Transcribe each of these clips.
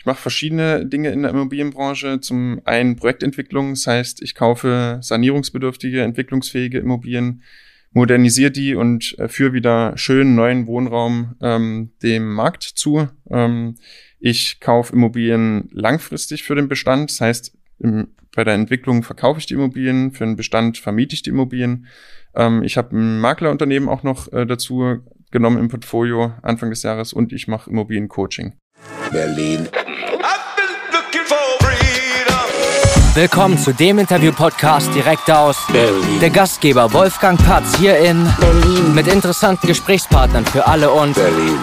Ich mache verschiedene Dinge in der Immobilienbranche. Zum einen Projektentwicklung, das heißt, ich kaufe sanierungsbedürftige, entwicklungsfähige Immobilien, modernisiere die und äh, führe wieder schönen neuen Wohnraum ähm, dem Markt zu. Ähm, ich kaufe Immobilien langfristig für den Bestand, das heißt, im, bei der Entwicklung verkaufe ich die Immobilien, für den Bestand vermiete ich die Immobilien. Ähm, ich habe ein Maklerunternehmen auch noch äh, dazu genommen im Portfolio Anfang des Jahres und ich mache Immobiliencoaching. Berlin. Willkommen zu dem Interview-Podcast direkt aus Berlin. Der Gastgeber Wolfgang Patz hier in Berlin mit interessanten Gesprächspartnern für alle und Berlin,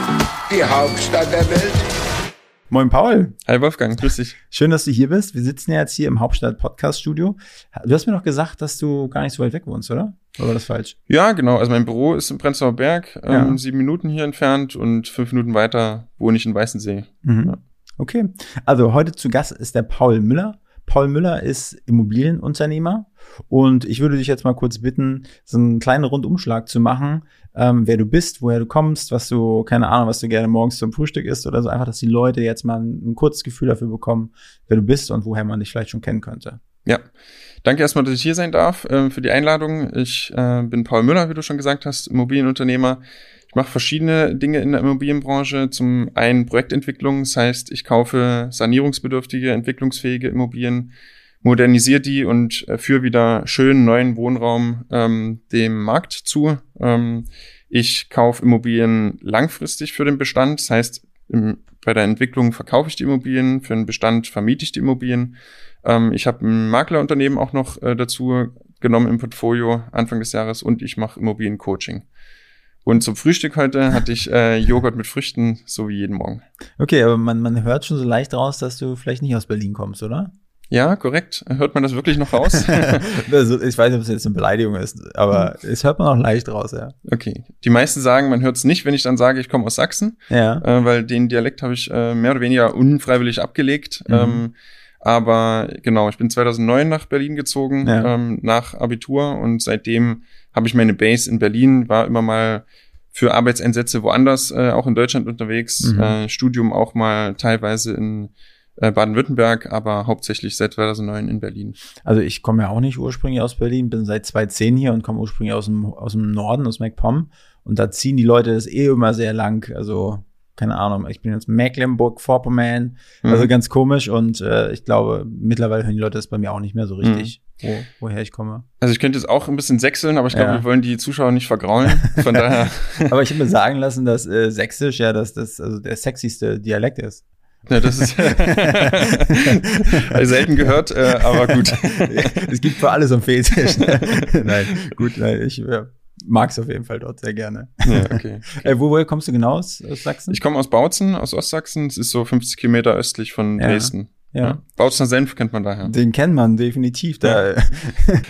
die Hauptstadt der Welt. Moin Paul. Hi Wolfgang, grüß dich. Schön, dass du hier bist. Wir sitzen ja jetzt hier im Hauptstadt Podcast Studio. Du hast mir noch gesagt, dass du gar nicht so weit weg wohnst, oder? Oder war das falsch? Ja, genau. Also mein Büro ist im Prenzlauer Berg, ähm, ja. sieben Minuten hier entfernt und fünf Minuten weiter wohne ich in Weißensee. Mhm. Ja. Okay. Also heute zu Gast ist der Paul Müller. Paul Müller ist Immobilienunternehmer und ich würde dich jetzt mal kurz bitten, so einen kleinen Rundumschlag zu machen, ähm, wer du bist, woher du kommst, was du, keine Ahnung, was du gerne morgens zum Frühstück isst oder so, einfach, dass die Leute jetzt mal ein, ein kurzes Gefühl dafür bekommen, wer du bist und woher man dich vielleicht schon kennen könnte. Ja, danke erstmal, dass ich hier sein darf, äh, für die Einladung. Ich äh, bin Paul Müller, wie du schon gesagt hast, Immobilienunternehmer mache verschiedene Dinge in der Immobilienbranche. Zum einen Projektentwicklung, das heißt, ich kaufe sanierungsbedürftige, entwicklungsfähige Immobilien, modernisiere die und äh, führe wieder schönen neuen Wohnraum ähm, dem Markt zu. Ähm, ich kaufe Immobilien langfristig für den Bestand, das heißt, im, bei der Entwicklung verkaufe ich die Immobilien, für den Bestand vermiete ich die Immobilien. Ähm, ich habe ein Maklerunternehmen auch noch äh, dazu genommen im Portfolio Anfang des Jahres und ich mache Immobiliencoaching. Und zum Frühstück heute hatte ich äh, Joghurt mit Früchten, so wie jeden Morgen. Okay, aber man, man hört schon so leicht raus, dass du vielleicht nicht aus Berlin kommst, oder? Ja, korrekt. Hört man das wirklich noch raus? also, ich weiß nicht, ob es jetzt eine Beleidigung ist, aber es hört man auch leicht raus, ja. Okay. Die meisten sagen, man hört es nicht, wenn ich dann sage, ich komme aus Sachsen. Ja. Äh, weil den Dialekt habe ich äh, mehr oder weniger unfreiwillig abgelegt. Mhm. Ähm, aber genau, ich bin 2009 nach Berlin gezogen, ja. ähm, nach Abitur und seitdem habe ich meine Base in Berlin, war immer mal für Arbeitseinsätze woanders, äh, auch in Deutschland unterwegs, mhm. äh, Studium auch mal teilweise in äh, Baden-Württemberg, aber hauptsächlich seit 2009 in Berlin. Also ich komme ja auch nicht ursprünglich aus Berlin, bin seit 2010 hier und komme ursprünglich aus dem, aus dem Norden, aus MacPom. Und da ziehen die Leute das eh immer sehr lang. Also keine Ahnung, ich bin jetzt Mecklenburg-Vorpommern, mhm. also ganz komisch und äh, ich glaube, mittlerweile hören die Leute das bei mir auch nicht mehr so richtig, mhm. Wo, woher ich komme. Also ich könnte jetzt auch ein bisschen sechseln, aber ich glaube, ja. wir wollen die Zuschauer nicht vergraulen, von daher. aber ich habe mir sagen lassen, dass äh, Sächsisch ja das, das also der sexyste Dialekt ist. Ja, das ist selten gehört, äh, aber gut. es gibt für alles am Fetisch. nein, gut, nein, ich ja, mag es auf jeden Fall dort sehr gerne. Ja, okay. okay. Äh, wo, woher kommst du genau aus, aus Sachsen? Ich komme aus Bautzen, aus Ostsachsen. Es ist so 50 Kilometer östlich von ja. Dresden. Ja. Bautzener Senf kennt man daher. Den kennt man definitiv. Da, ja.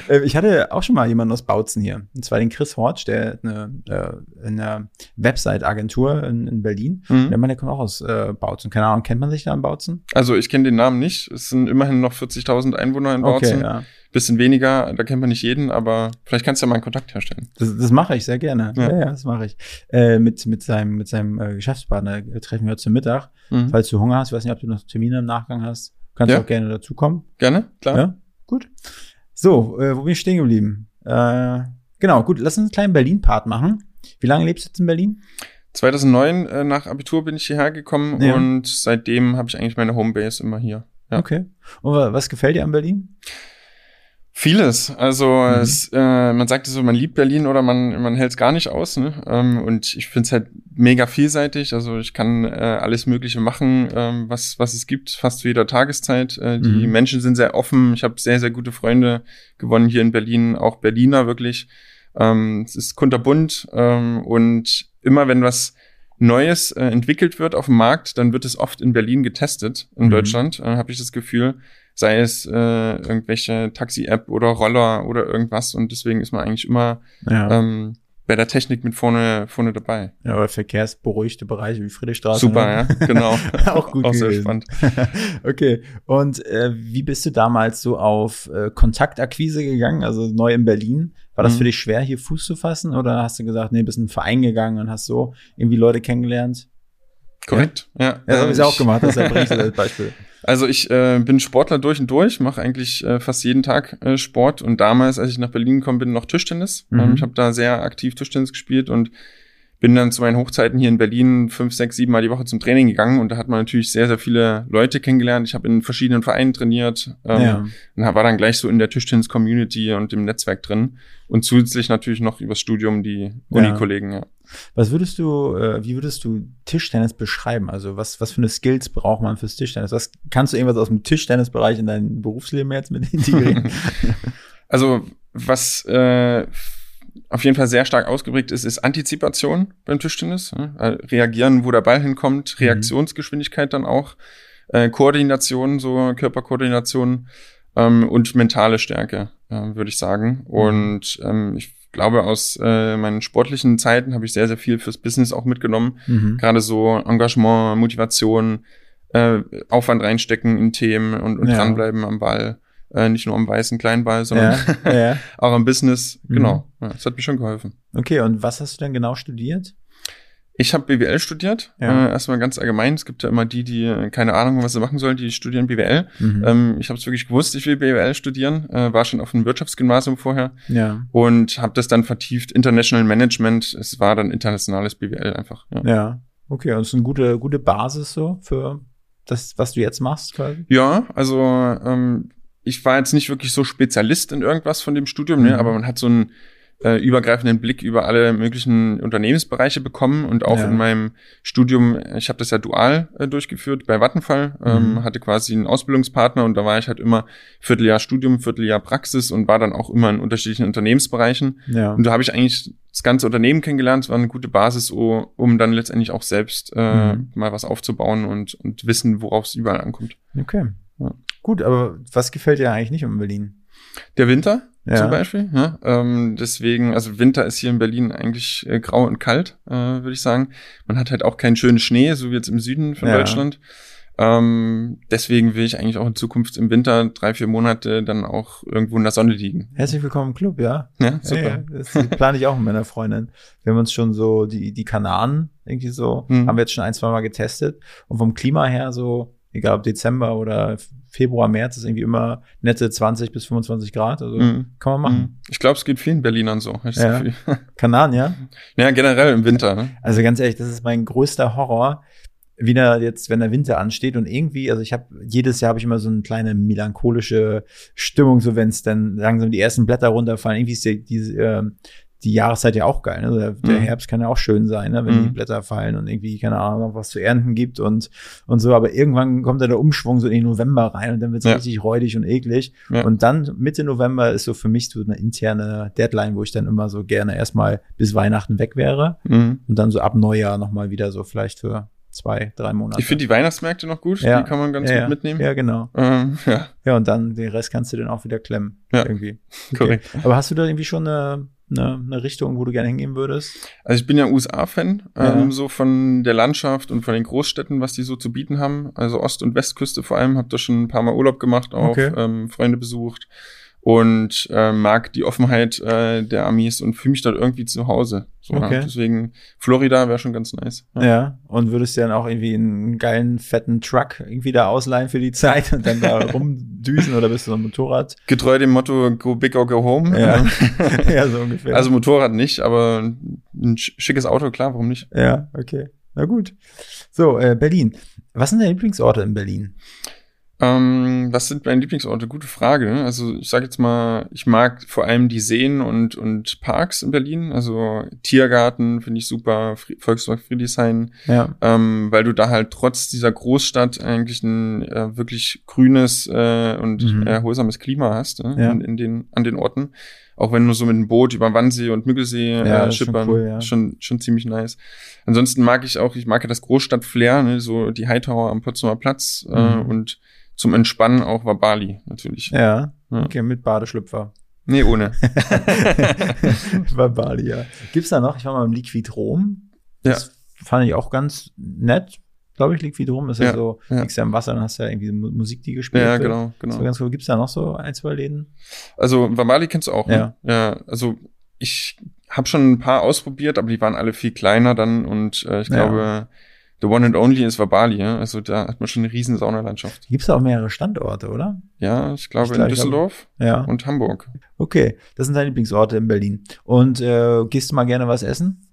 Äh, ich hatte auch schon mal jemanden aus Bautzen hier. Und zwar den Chris Hortsch, der eine, äh, eine Website-Agentur in, in, Berlin. Mhm. Der Mann, der kommt auch aus äh, Bautzen. Keine Ahnung, kennt man sich da in Bautzen? Also ich kenne den Namen nicht. Es sind immerhin noch 40.000 Einwohner in Bautzen. Okay, ja bisschen weniger, da kennt man nicht jeden, aber vielleicht kannst du ja mal einen Kontakt herstellen. Das, das mache ich sehr gerne. Ja, ja, ja das mache ich. Äh, mit, mit seinem, mit seinem äh, Geschäftspartner treffen wir heute zum Mittag. Mhm. Falls du Hunger hast, ich weiß nicht, ob du noch Termine im Nachgang hast, kannst ja. auch gerne dazukommen. Gerne, klar. Ja, gut. So, äh, wo bin ich stehen geblieben? Äh, genau, gut, lass uns einen kleinen Berlin-Part machen. Wie lange lebst du jetzt in Berlin? 2009 äh, nach Abitur bin ich hierher gekommen ja. und seitdem habe ich eigentlich meine Homebase immer hier. Ja. Okay. Und was gefällt dir an Berlin? Vieles. Also mhm. es, äh, man sagt so, man liebt Berlin oder man, man hält es gar nicht aus. Ne? Ähm, und ich finde es halt mega vielseitig. Also ich kann äh, alles Mögliche machen, ähm, was, was es gibt, fast zu jeder Tageszeit. Äh, die mhm. Menschen sind sehr offen. Ich habe sehr, sehr gute Freunde gewonnen hier in Berlin, auch Berliner wirklich. Ähm, es ist kunterbunt ähm, und immer wenn was Neues äh, entwickelt wird auf dem Markt, dann wird es oft in Berlin getestet, in mhm. Deutschland, äh, habe ich das Gefühl sei es äh, irgendwelche Taxi-App oder Roller oder irgendwas. Und deswegen ist man eigentlich immer ja. ähm, bei der Technik mit vorne, vorne dabei. Ja, aber verkehrsberuhigte Bereiche wie Friedrichstraße. Super, ne? ja, genau. auch gut Auch sehr spannend. okay, und äh, wie bist du damals so auf äh, Kontaktakquise gegangen, also neu in Berlin? War das mhm. für dich schwer, hier Fuß zu fassen oder hast du gesagt, nee, bist in einen Verein gegangen und hast so irgendwie Leute kennengelernt? Korrekt, ja. Ja, ja das habe ich auch gemacht, das ist ein Beispiel. Also ich äh, bin Sportler durch und durch, mache eigentlich äh, fast jeden Tag äh, Sport und damals, als ich nach Berlin gekommen bin, noch Tischtennis. Mhm. Ähm, ich habe da sehr aktiv Tischtennis gespielt und bin dann zu meinen Hochzeiten hier in Berlin fünf, sechs, sieben Mal die Woche zum Training gegangen und da hat man natürlich sehr, sehr viele Leute kennengelernt. Ich habe in verschiedenen Vereinen trainiert ähm, ja. und war dann gleich so in der Tischtennis-Community und im Netzwerk drin und zusätzlich natürlich noch übers Studium die Uni-Kollegen. Ja. Was würdest du, äh, wie würdest du Tischtennis beschreiben? Also was, was für eine Skills braucht man fürs Tischtennis? Was kannst du irgendwas aus dem Tischtennisbereich in dein Berufsleben jetzt mit integrieren? also was äh, auf jeden Fall sehr stark ausgeprägt ist, ist Antizipation beim Tischtennis. Ne? Reagieren, wo der Ball hinkommt, mhm. Reaktionsgeschwindigkeit dann auch, äh, Koordination, so Körperkoordination ähm, und mentale Stärke, äh, würde ich sagen. Mhm. Und ähm, ich glaube, aus äh, meinen sportlichen Zeiten habe ich sehr, sehr viel fürs Business auch mitgenommen. Mhm. Gerade so Engagement, Motivation, äh, Aufwand reinstecken in Themen und, und ja. dranbleiben am Ball. Äh, nicht nur am weißen kleinen Ball, sondern ja, ja. auch am Business. Mhm. Genau. Ja, das hat mir schon geholfen. Okay, und was hast du denn genau studiert? Ich habe BWL studiert. Ja. Äh, erstmal ganz allgemein. Es gibt ja immer die, die keine Ahnung was sie machen sollen, die studieren BWL. Mhm. Ähm, ich habe es wirklich gewusst, ich will BWL studieren. Äh, war schon auf einem Wirtschaftsgymnasium vorher. Ja. Und habe das dann vertieft. International Management. Es war dann internationales BWL einfach. Ja. ja. Okay, und das ist eine gute, gute Basis so für das, was du jetzt machst quasi? Ja, also ähm, ich war jetzt nicht wirklich so Spezialist in irgendwas von dem Studium, ne, mhm. aber man hat so einen äh, übergreifenden Blick über alle möglichen Unternehmensbereiche bekommen und auch ja. in meinem Studium, ich habe das ja dual äh, durchgeführt bei Vattenfall, ähm, mhm. hatte quasi einen Ausbildungspartner und da war ich halt immer Vierteljahr Studium, Vierteljahr Praxis und war dann auch immer in unterschiedlichen Unternehmensbereichen. Ja. Und da habe ich eigentlich das ganze Unternehmen kennengelernt. Es war eine gute Basis, um dann letztendlich auch selbst äh, mhm. mal was aufzubauen und, und wissen, worauf es überall ankommt. Okay. Ja. Gut, aber was gefällt dir eigentlich nicht um Berlin? Der Winter ja. zum Beispiel. Ja? Ähm, deswegen, also Winter ist hier in Berlin eigentlich äh, grau und kalt, äh, würde ich sagen. Man hat halt auch keinen schönen Schnee, so wie jetzt im Süden von ja. Deutschland. Ähm, deswegen will ich eigentlich auch in Zukunft im Winter drei, vier Monate dann auch irgendwo in der Sonne liegen. Herzlich willkommen im Club, ja. Ja, super. Ja, das plane ich auch mit meiner Freundin. Wir haben uns schon so die, die Kanaren irgendwie so, mhm. haben wir jetzt schon ein, zwei Mal getestet. Und vom Klima her so, egal ob Dezember oder Februar, März ist irgendwie immer nette 20 bis 25 Grad. Also mm. kann man machen. Mhm. Ich glaube, es geht vielen Berlinern so. Ja. Kanaren, ja? Ja, generell im Winter. Ne? Also ganz ehrlich, das ist mein größter Horror. Wieder jetzt, wenn der Winter ansteht und irgendwie, also ich habe jedes Jahr habe ich immer so eine kleine melancholische Stimmung, so wenn es dann langsam die ersten Blätter runterfallen. Irgendwie ist die, diese, äh, die Jahreszeit ja auch geil. Ne? Der, der mhm. Herbst kann ja auch schön sein, ne? wenn mhm. die Blätter fallen und irgendwie, keine Ahnung, was zu ernten gibt und, und so. Aber irgendwann kommt da der Umschwung so in den November rein und dann wird es ja. richtig räudig und eklig. Ja. Und dann Mitte November ist so für mich so eine interne Deadline, wo ich dann immer so gerne erstmal bis Weihnachten weg wäre mhm. und dann so ab Neujahr nochmal wieder so vielleicht für zwei, drei Monate. Ich finde die Weihnachtsmärkte noch gut, ja. die kann man ganz gut mitnehmen. Ja, genau. Ähm, ja. ja, und dann den Rest kannst du dann auch wieder klemmen. Ja. Irgendwie. Okay. Korrekt. Aber hast du da irgendwie schon eine eine, eine Richtung, wo du gerne hingehen würdest? Also ich bin ja USA-Fan, ja. ähm, so von der Landschaft und von den Großstädten, was die so zu bieten haben. Also Ost- und Westküste vor allem, habe da schon ein paar Mal Urlaub gemacht, auch okay. ähm, Freunde besucht und äh, mag die Offenheit äh, der Amis und fühle mich dort irgendwie zu Hause. So, okay. Deswegen Florida wäre schon ganz nice. Ja. ja. und würdest du dann auch irgendwie einen geilen, fetten Truck irgendwie da ausleihen für die Zeit und dann da rumdüsen oder bist du so ein Motorrad? Getreu dem Motto Go big or go home. Ja, ja so ungefähr. Also Motorrad nicht, aber ein schickes Auto, klar, warum nicht? Ja, okay. Na gut. So, äh, Berlin. Was sind deine Lieblingsorte in Berlin? Ähm, was sind meine Lieblingsorte? Gute Frage. Also ich sage jetzt mal, ich mag vor allem die Seen und, und Parks in Berlin. Also Tiergarten finde ich super, Volkspark Friedrichshain, ja. ähm, weil du da halt trotz dieser Großstadt eigentlich ein äh, wirklich grünes äh, und mhm. erholsames Klima hast ne? ja. in, in, den, an den Orten. Auch wenn du so mit dem Boot über Wannsee und Müggelsee ja, äh, schippern, schon, cool, ja. schon, schon ziemlich nice. Ansonsten mag ich auch, ich mag ja das Großstadt-Flair, ne? so die Hightower am Potsdamer Platz äh, mhm. äh, und zum Entspannen auch war Bali natürlich. Ja, ja. okay, mit Badeschlüpfer. Nee, ohne. war Bali, ja. Gibt's da noch, ich war mal im Liquidrom. Das ja. fand ich auch ganz nett, glaube ich, Liquidrom. Ist ja, ja so, ja. liegst ja im Wasser und hast ja irgendwie Musik, die gespielt Ja, genau, genau. So ganz cool. Gibt's da noch so ein, zwei Läden? Also, Bali kennst du auch, ne? Ja. Ja, also ich habe schon ein paar ausprobiert, aber die waren alle viel kleiner dann und äh, ich glaube, the one and only ist Wabali, ja? also da hat man schon eine riesen Saunalandschaft. Gibt es auch mehrere Standorte, oder? Ja, ich glaube Ich in glaub, ich Düsseldorf Ja. und Hamburg. Okay, das sind deine Lieblingsorte in Berlin. Und äh, gehst du mal gerne was essen?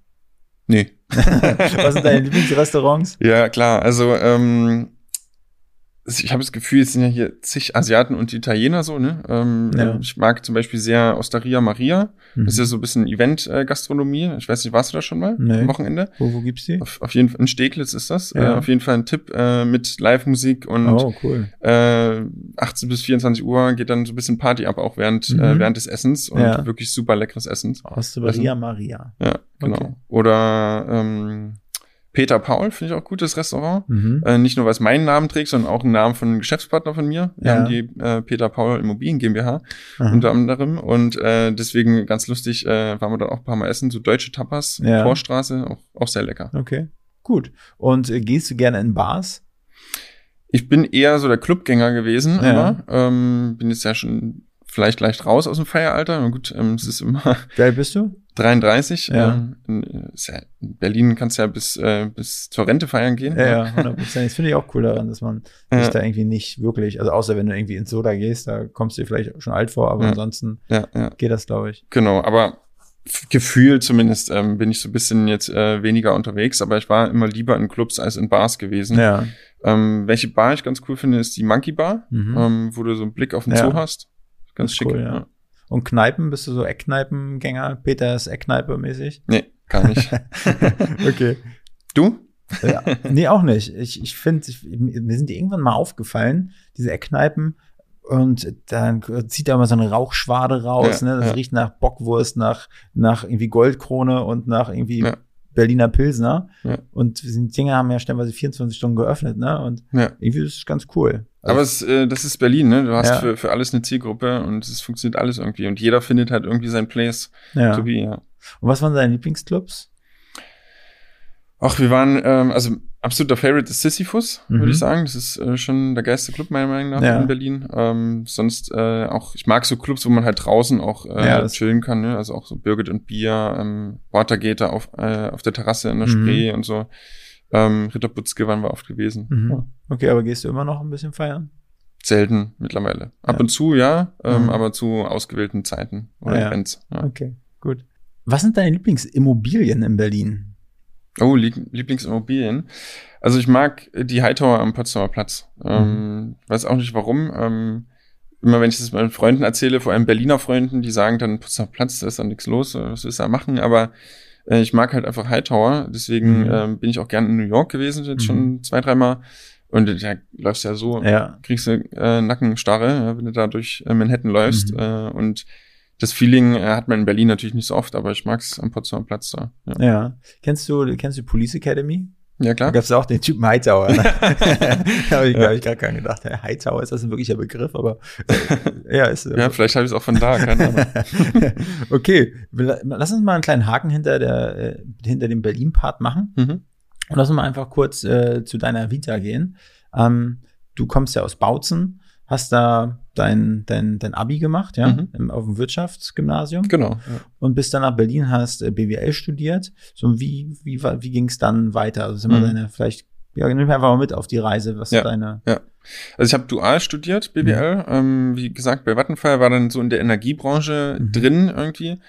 Nee. was sind deine Lieblingsrestaurants? Ja, klar. Also, ähm, ich habe das Gefühl, es sind ja hier zig Asiaten und Italiener so, ne? Ähm, Ja. Ich mag zum Beispiel sehr Osteria Maria. Mhm. Das ist ja so ein bisschen Event-Gastronomie. Ich weiß nicht, warst du da schon mal Nee. am Wochenende? Wo, wo gibt's die? Auf, auf jeden Fall, in Steglitz ist das. Ja. Äh, auf jeden Fall ein Tipp äh, mit Live-Musik und Oh, cool. äh, 18 bis 24 Uhr geht dann so ein bisschen Party ab, auch während, Mhm. äh, während des Essens und Ja. wirklich super leckeres Essen. Osteria Maria. Ja, genau. Okay. Oder ähm, Peter Paul finde ich auch gutes Restaurant. Mhm. Äh, nicht nur, weil es meinen Namen trägt, sondern auch einen Namen von einem Geschäftspartner von mir. Wir Ja. haben die äh, Peter Paul Immobilien GmbH Aha. unter anderem. Und äh, deswegen ganz lustig, äh, waren wir dann auch ein paar Mal essen, so deutsche Tapas, Ja. Torstraße, auch, auch sehr lecker. Okay, gut. Und äh, gehst du gerne in Bars? Ich bin eher so der Clubgänger gewesen, Ja. immer. Ähm, bin jetzt ja schon vielleicht leicht raus aus dem Feieralter. Na gut, ähm, es ist immer Wie alt bist du? 33. Ja. Ähm, in, ist ja, in Berlin kannst du ja bis, äh, bis zur Rente feiern gehen. Ja, ja, 100 Prozent. Das finde ich auch cool daran, dass man Ja. sich da irgendwie nicht wirklich, also außer wenn du irgendwie ins Soda gehst, da kommst du dir vielleicht schon alt vor, aber ansonsten geht das, glaube ich. Genau, aber gefühlt zumindest ähm, bin ich so ein bisschen jetzt äh, weniger unterwegs, aber ich war immer lieber in Clubs als in Bars gewesen. Ja. Ähm, welche Bar ich ganz cool finde, ist die Monkey Bar, Mhm. ähm, wo du so einen Blick auf den. Zoo hast. Ganz schick. cool, ja. Und Kneipen, bist du so Eckkneipengänger? Peter ist Eckkneipe-mäßig? Nee, gar nicht. okay. du? ja, nee, auch nicht. Ich, ich finde, mir sind die irgendwann mal aufgefallen, diese Eckkneipen. Und dann zieht da immer so eine Rauchschwade raus, Ja, ne? Das ja. riecht nach Bockwurst, nach, nach irgendwie Goldkrone und nach irgendwie Ja. Berliner Pilsner. Und die Dinger haben ja stellenweise 24 Stunden geöffnet, ne? Und Ja. irgendwie ist es ganz cool. Also, Aber es, äh, das ist Berlin, ne? Du hast Ja. für, für alles eine Zielgruppe und es funktioniert alles irgendwie. Und jeder findet halt irgendwie sein Place ja. to be, ja. Und was waren deine Lieblingsclubs? Ach, wir waren, ähm, also absoluter Favorite ist Sisyphus, Mhm. würde ich sagen. Das ist äh, schon der geilste Club meiner Meinung nach Ja. in Berlin. Ähm, sonst äh, auch, ich mag so Clubs, wo man halt draußen auch äh, Ja, chillen kann, ne? Also auch so Birgit und Bier, ähm, Watergator auf, äh, auf der Terrasse in der Mhm. Spree und so. Ähm, Ritter Butzke waren wir oft gewesen. Mhm. Ja. Okay, aber gehst du immer noch ein bisschen feiern? Selten mittlerweile. Ab Ja. und zu, ja, ähm, Mhm. aber zu ausgewählten Zeiten oder Ja. Events. Ja. Okay, gut. Was sind deine Lieblingsimmobilien in Berlin? Oh, Lieb Lieblingsimmobilien. Also ich mag die Hightower am Potsdamer Platz. Ähm, weiß auch nicht warum. Ähm, immer wenn ich das meinen Freunden erzähle, vor allem Berliner Freunden, die sagen dann, Potsdamer Platz, da ist dann nichts los, äh, was willst du da machen? Aber äh, ich mag halt einfach Hightower. Deswegen Mhm. ähm, bin ich auch gern in New York gewesen, jetzt Mhm. schon zwei, dreimal. Und da läufst ja so, Ja. kriegst du äh, Nackenstarre, ja, wenn du da durch äh, Manhattan läufst. Mhm. Äh, und das Feeling äh, hat man in Berlin natürlich nicht so oft, aber ich mag es am Potsdamer Platz da. Ja, Ja. Kennst du, kennst du Police Academy? Ja Da klar. gab es auch den Typen Hightower. Ne? da habe ich, hab ich gar keinen gedacht. Hey, Hightower, ist das ein wirklicher Begriff? Aber äh, ja, ist Ja, vielleicht habe ich es auch von da, keine Ahnung. okay, lass uns mal einen kleinen Haken hinter, der, äh, hinter dem Berlin-Part machen. Mhm. Und lass uns mal einfach kurz äh, zu deiner Vita gehen. Ähm, du kommst ja aus Bautzen, hast da dein, dein, dein Abi gemacht, ja, Mhm. im, auf dem Wirtschaftsgymnasium Genau. Ja. und bist dann nach Berlin, hast äh, BWL studiert. So, wie, wie, war- wie ging es dann weiter? Also, sind wir Mhm. deine, vielleicht, ja, nimm einfach mal mit auf die Reise, was Ja. deine, Also ich habe dual studiert, BWL. Ähm, wie gesagt, bei Vattenfall war dann so in der Energiebranche Mhm. drin irgendwie.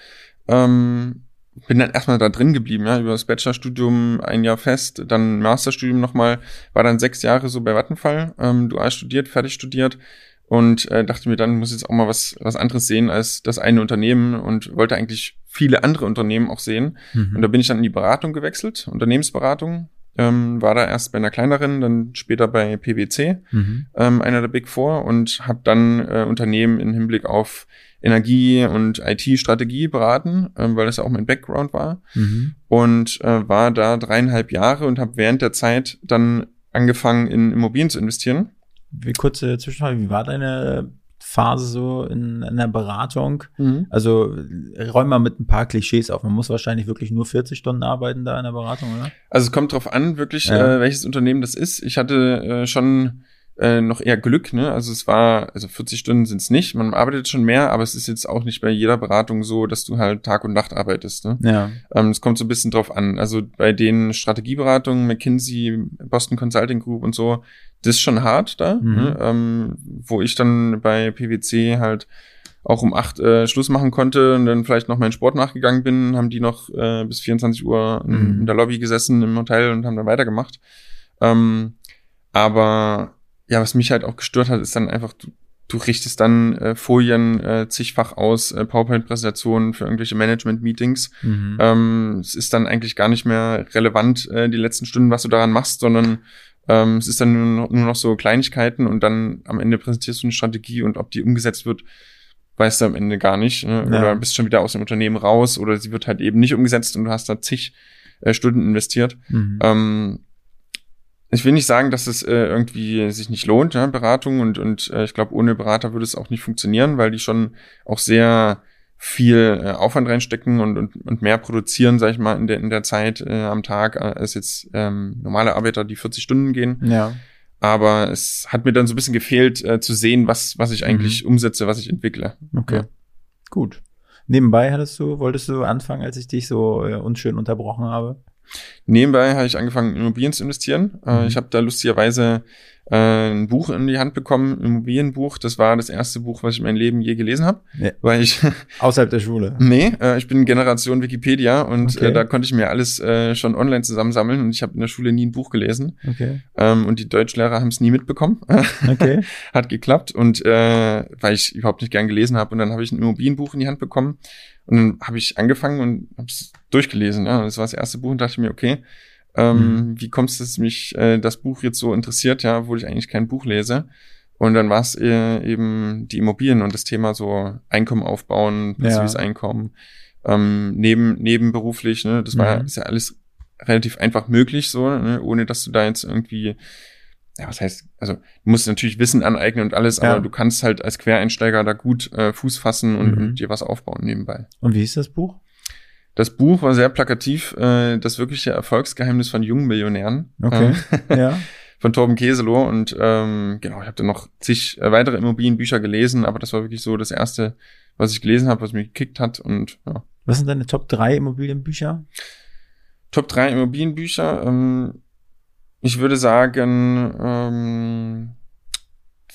Ähm, bin dann erstmal da drin geblieben, ja, über das Bachelorstudium ein Jahr fest, dann Masterstudium nochmal, war dann sechs Jahre so bei Vattenfall, ähm, dual studiert, fertig studiert und äh, dachte mir dann, muss jetzt auch mal was, was anderes sehen als das eine Unternehmen und wollte eigentlich viele andere Unternehmen auch sehen. Und da bin ich dann in die Beratung gewechselt, Unternehmensberatung, ähm, war da erst bei einer kleineren, dann später bei PwC Mhm. ähm, einer der Big Four und habe dann äh, Unternehmen im Hinblick auf Energie und IT-Strategie beraten, ähm, weil das ja auch mein Background war Mhm. und äh, war da dreieinhalb Jahre und habe während der Zeit dann angefangen in Immobilien zu investieren. Wie kurze Zwischenfrage, wie war deine Phase so in, in der Beratung? Mhm. Also räum mal mit ein paar Klischees auf. Man muss wahrscheinlich wirklich nur 40 Stunden arbeiten da in der Beratung, oder? Also es kommt drauf an, wirklich, Ja. äh, welches Unternehmen das ist. Ich hatte äh, schon äh, noch eher Glück, ne? Also es war, also 40 Stunden sind es nicht, man arbeitet schon mehr, aber es ist jetzt auch nicht bei jeder Beratung so, dass du halt Tag und Nacht arbeitest, ne? Ja. Ähm, es kommt so ein bisschen drauf an. Also bei den Strategieberatungen, McKinsey, Boston Consulting Group und so, das ist schon hart da, Mhm. ne? ähm, wo ich dann bei PwC halt auch um acht äh, Schluss machen konnte und dann vielleicht noch meinen Sport nachgegangen bin, haben die noch äh, bis 24 Uhr in, Mhm. in der Lobby gesessen im Hotel und haben dann weitergemacht. Ähm, aber ja, was mich halt auch gestört hat, ist dann einfach, du, du richtest dann äh, Folien äh, zigfach aus, äh, PowerPoint-Präsentationen für irgendwelche Management-Meetings. Mhm. Ähm, es ist dann eigentlich gar nicht mehr relevant, äh, die letzten Stunden, was du daran machst, sondern ähm, es ist dann nur noch, nur noch so Kleinigkeiten und dann am Ende präsentierst du eine Strategie und ob die umgesetzt wird, weißt du am Ende gar nicht. Ne? Ja. Oder bist schon wieder aus dem Unternehmen raus oder sie wird halt eben nicht umgesetzt und du hast da zig äh, Stunden investiert. Mhm. Ähm, ich will nicht sagen, dass es äh, irgendwie sich nicht lohnt, ja, Beratung und, und äh, ich glaube, ohne Berater würde es auch nicht funktionieren, weil die schon auch sehr viel äh, Aufwand reinstecken und, und, und mehr produzieren, sag ich mal, in der, in der Zeit äh, am Tag, äh, als jetzt ähm, normale Arbeiter, die 40 Stunden gehen. Ja. Aber es hat mir dann so ein bisschen gefehlt, äh, zu sehen, was, was ich eigentlich Mhm. umsetze, was ich entwickle. Okay. Ja. Gut. Nebenbei hattest du, wolltest du anfangen, als ich dich so äh, unschön unterbrochen habe? Nebenbei habe ich angefangen, in Immobilien zu investieren. Äh, Mhm. ich habe da lustigerweise äh, ein Buch in die Hand bekommen, ein Immobilienbuch. Das war das erste Buch, was ich in meinem Leben je gelesen habe, Ja. weil ich Außerhalb der Schule. nee, äh, ich bin Generation Wikipedia und Okay. äh, da konnte ich mir alles äh, schon online zusammensammeln und ich habe in der Schule nie ein Buch gelesen Okay. ähm, und die Deutschlehrer haben es nie mitbekommen. Okay. Hat geklappt und äh, weil ich überhaupt nicht gern gelesen habe und dann habe ich ein Immobilienbuch in die Hand bekommen und dann habe ich angefangen und habe es durchgelesen. Ja, das war das erste Buch und dachte mir, okay, ähm, Mhm. wie kommt es, dass mich äh, das Buch jetzt so interessiert, ja, obwohl ich eigentlich kein Buch lese. Und dann war es äh, eben die Immobilien und das Thema so Einkommen aufbauen, passives Ja. Einkommen, ähm, neben, nebenberuflich, ne? Das war Mhm. ist ja alles relativ einfach möglich, so, ne? ohne dass du da jetzt irgendwie ja, was heißt, also du musst natürlich Wissen aneignen und alles, Ja. aber du kannst halt als Quereinsteiger da gut äh, Fuß fassen und, Mhm. und dir was aufbauen nebenbei. Und wie hieß das Buch? Das Buch war sehr plakativ, äh, das wirkliche Erfolgsgeheimnis von jungen Millionären Okay. äh, ja. von Torben Keselow und ähm, genau, ich habe dann noch zig äh, weitere Immobilienbücher gelesen, aber das war wirklich so das erste, was ich gelesen habe, was mich gekickt hat und ja. Was sind deine Top 3 Immobilienbücher? Top 3 Immobilienbücher. Ähm, ich würde sagen, ähm,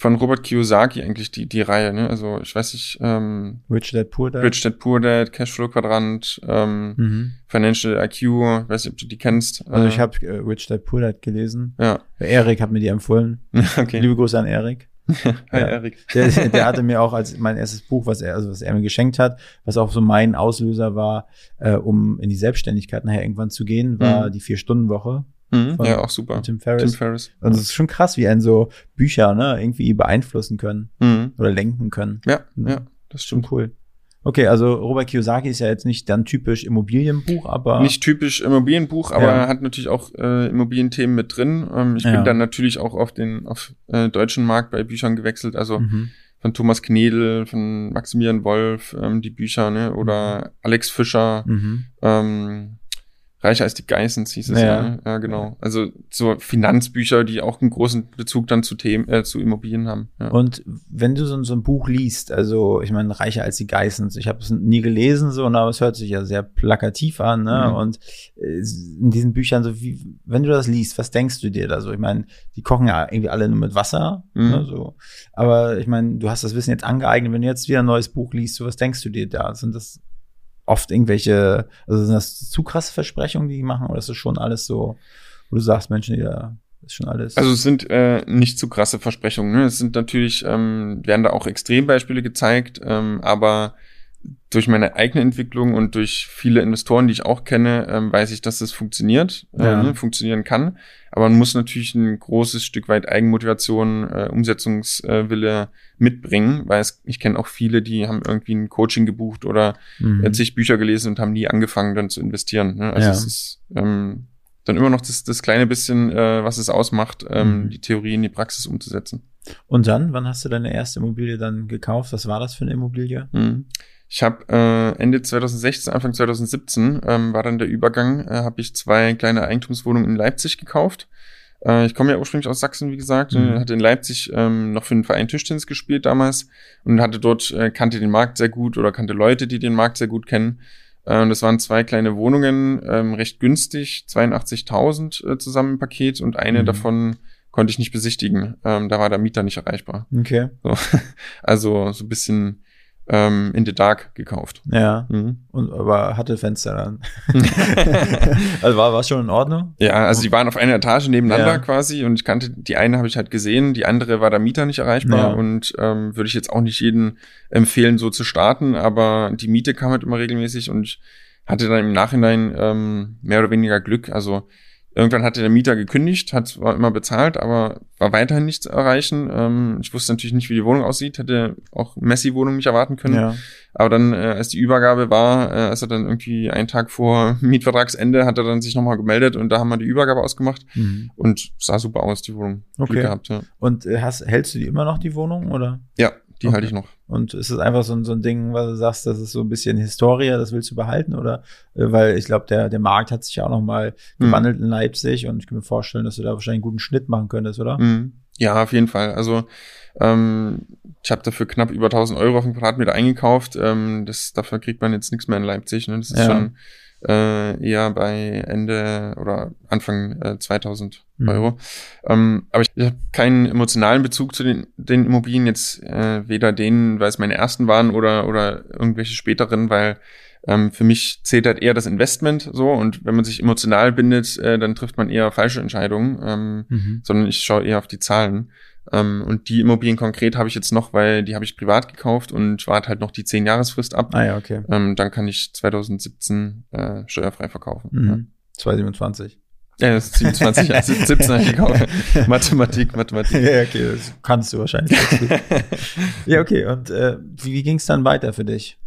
von Robert Kiyosaki eigentlich die, die Reihe, ne? Also ich weiß nicht, ähm, Rich Dad Poor Dad? Rich Dad Poor Dad, Cashflow Quadrant, ähm, Mhm. Financial IQ, weiß nicht, ob du die kennst. Also Äh, ich habe äh, Rich Dad Poor Dad gelesen. Ja, Erik hat mir die empfohlen. okay. Liebe Grüße an Erik. Hi, ja. Erik. Der, der hatte mir auch als mein erstes Buch, was er, also was er mir geschenkt hat, was auch so mein Auslöser war, äh, um in die Selbstständigkeit nachher irgendwann zu gehen, war Mhm. die Vier-Stunden-Woche Mhm, ja, auch super. Tim Tim Ferriss. Ferriss. Und es ist schon krass, wie einen so Bücher ne, irgendwie beeinflussen können Mhm. oder lenken können. Ja, Mhm. ja, das Schon stimmt. cool. Okay, also Robert Kiyosaki ist ja jetzt nicht dann typisch Immobilienbuch, aber Nicht typisch Immobilienbuch, aber Ja. hat natürlich auch äh, Immobilienthemen mit drin. Ähm, ich Ja. bin dann natürlich auch auf den auf äh, deutschen Markt bei Büchern gewechselt, also Mhm. von Thomas Knedel, von Maximilian Wolf, ähm, die Bücher, ne, oder Alex Fischer, Mhm. ähm, Reicher als die Geissens hieß es Ja. ja. ne? Ja, genau. Also so Finanzbücher, die auch einen großen Bezug dann zu Themen, äh, zu Immobilien haben. Ja. Und wenn du so, so ein Buch liest, also ich meine, reicher als die Geissens, ich habe es nie gelesen, so, aber es hört sich ja sehr plakativ an, ne? Mhm. Und äh, in diesen Büchern, so wie, wenn du das liest, was denkst du dir da so? Ich meine, die kochen ja irgendwie alle nur mit Wasser, Mhm. ne, so. Aber ich meine, du hast das Wissen jetzt angeeignet, wenn du jetzt wieder ein neues Buch liest, so was denkst du dir da? Sind das oft irgendwelche, also sind das zu krasse Versprechungen, die die machen, oder ist das schon alles so, wo du sagst, Menschen, ja, ist schon alles. Also es sind äh, nicht zu krasse Versprechungen. Ne? Es sind natürlich, ähm, werden da auch Extrembeispiele gezeigt, ähm, aber durch meine eigene Entwicklung und durch viele Investoren, die ich auch kenne, ähm, weiß ich, dass das funktioniert, Ja. äh, funktionieren kann. Aber man muss natürlich ein großes Stück weit Eigenmotivation, äh, Umsetzungswille mitbringen, weil es, ich kenne auch viele, die haben irgendwie ein Coaching gebucht oder Mhm. äh, zig Bücher gelesen und haben nie angefangen, dann zu investieren. Ne? Also Ja. es ist ähm, dann immer noch das, das kleine bisschen, äh, was es ausmacht, ähm, Mhm. die Theorie in die Praxis umzusetzen. Und dann, wann hast du deine erste Immobilie dann gekauft? Was war das für eine Immobilie? Mhm. Ich habe äh, Ende 2016, Anfang 2017 ähm, war dann der Übergang, äh, habe ich zwei kleine Eigentumswohnungen in Leipzig gekauft. Äh, ich komme ja ursprünglich aus Sachsen, wie gesagt, mhm. hatte in Leipzig ähm, noch für den Verein Tischtennis gespielt damals und hatte dort, äh, kannte den Markt sehr gut oder kannte Leute, die den Markt sehr gut kennen. Äh, das waren zwei kleine Wohnungen, ähm, recht günstig, 82.000 äh, zusammen im Paket und eine mhm. davon konnte ich nicht besichtigen. Ähm, da war der Mieter nicht erreichbar. Okay. So. Also so ein bisschen ähm, in the Dark gekauft. Ja. Mhm. Und aber hatte Fenster dann. also war war schon in Ordnung? Ja, also die waren auf einer Etage nebeneinander ja. quasi und ich kannte die eine habe ich halt gesehen, die andere war der Mieter nicht erreichbar ja. und ähm, würde ich jetzt auch nicht jeden empfehlen, so zu starten, aber die Miete kam halt immer regelmäßig und ich hatte dann im Nachhinein ähm, mehr oder weniger Glück. Also Irgendwann hatte der Mieter gekündigt, hat zwar immer bezahlt, aber war weiterhin nicht zu erreichen. Ähm, ich wusste natürlich nicht, wie die Wohnung aussieht, hätte auch Messi-Wohnung nicht erwarten können. Ja. Aber dann, äh, als die Übergabe war, äh, als er dann irgendwie einen Tag vor Mietvertragsende, hat er dann sich nochmal gemeldet und da haben wir die Übergabe ausgemacht mhm. und sah super aus, die Wohnung. Okay. Gehabt, ja. Und äh, hast, hältst du die immer noch, die Wohnung, oder? Ja, die okay. halte ich noch. Und ist es einfach so, so ein Ding, was du sagst, das ist so ein bisschen Historie, das willst du behalten? Oder äh, weil ich glaube, der, der Markt hat sich ja auch noch mal mhm. gewandelt in Leipzig und ich kann mir vorstellen, dass du da wahrscheinlich einen guten Schnitt machen könntest, oder? Mhm. Ja, auf jeden Fall. Also ähm, ich habe dafür knapp über 1000 Euro auf den Quadratmeter eingekauft. Ähm, das, dafür kriegt man jetzt nichts mehr in Leipzig. Ne? Das ist ja. schon äh, eher bei Ende oder Anfang äh, 2000 mhm. Euro. Ähm, aber ich, ich habe keinen emotionalen Bezug zu den, den Immobilien jetzt, äh, weder denen, weil es meine ersten waren oder, oder irgendwelche späteren, weil ähm, für mich zählt halt eher das Investment so und wenn man sich emotional bindet, äh, dann trifft man eher falsche Entscheidungen, ähm, mhm. sondern ich schaue eher auf die Zahlen. Ähm, und die Immobilien konkret habe ich jetzt noch, weil die habe ich privat gekauft und warte halt noch die 10 Jahresfrist ab. Ah ja, okay. Ähm, dann kann ich 2017 äh, steuerfrei verkaufen. Mhm. Ja. 2027. Ja, das ist 27, also 17 habe ich gekauft. Mathematik, Mathematik. Ja, okay, das kannst du wahrscheinlich. ja, okay. Und äh, wie, wie ging es dann weiter für dich?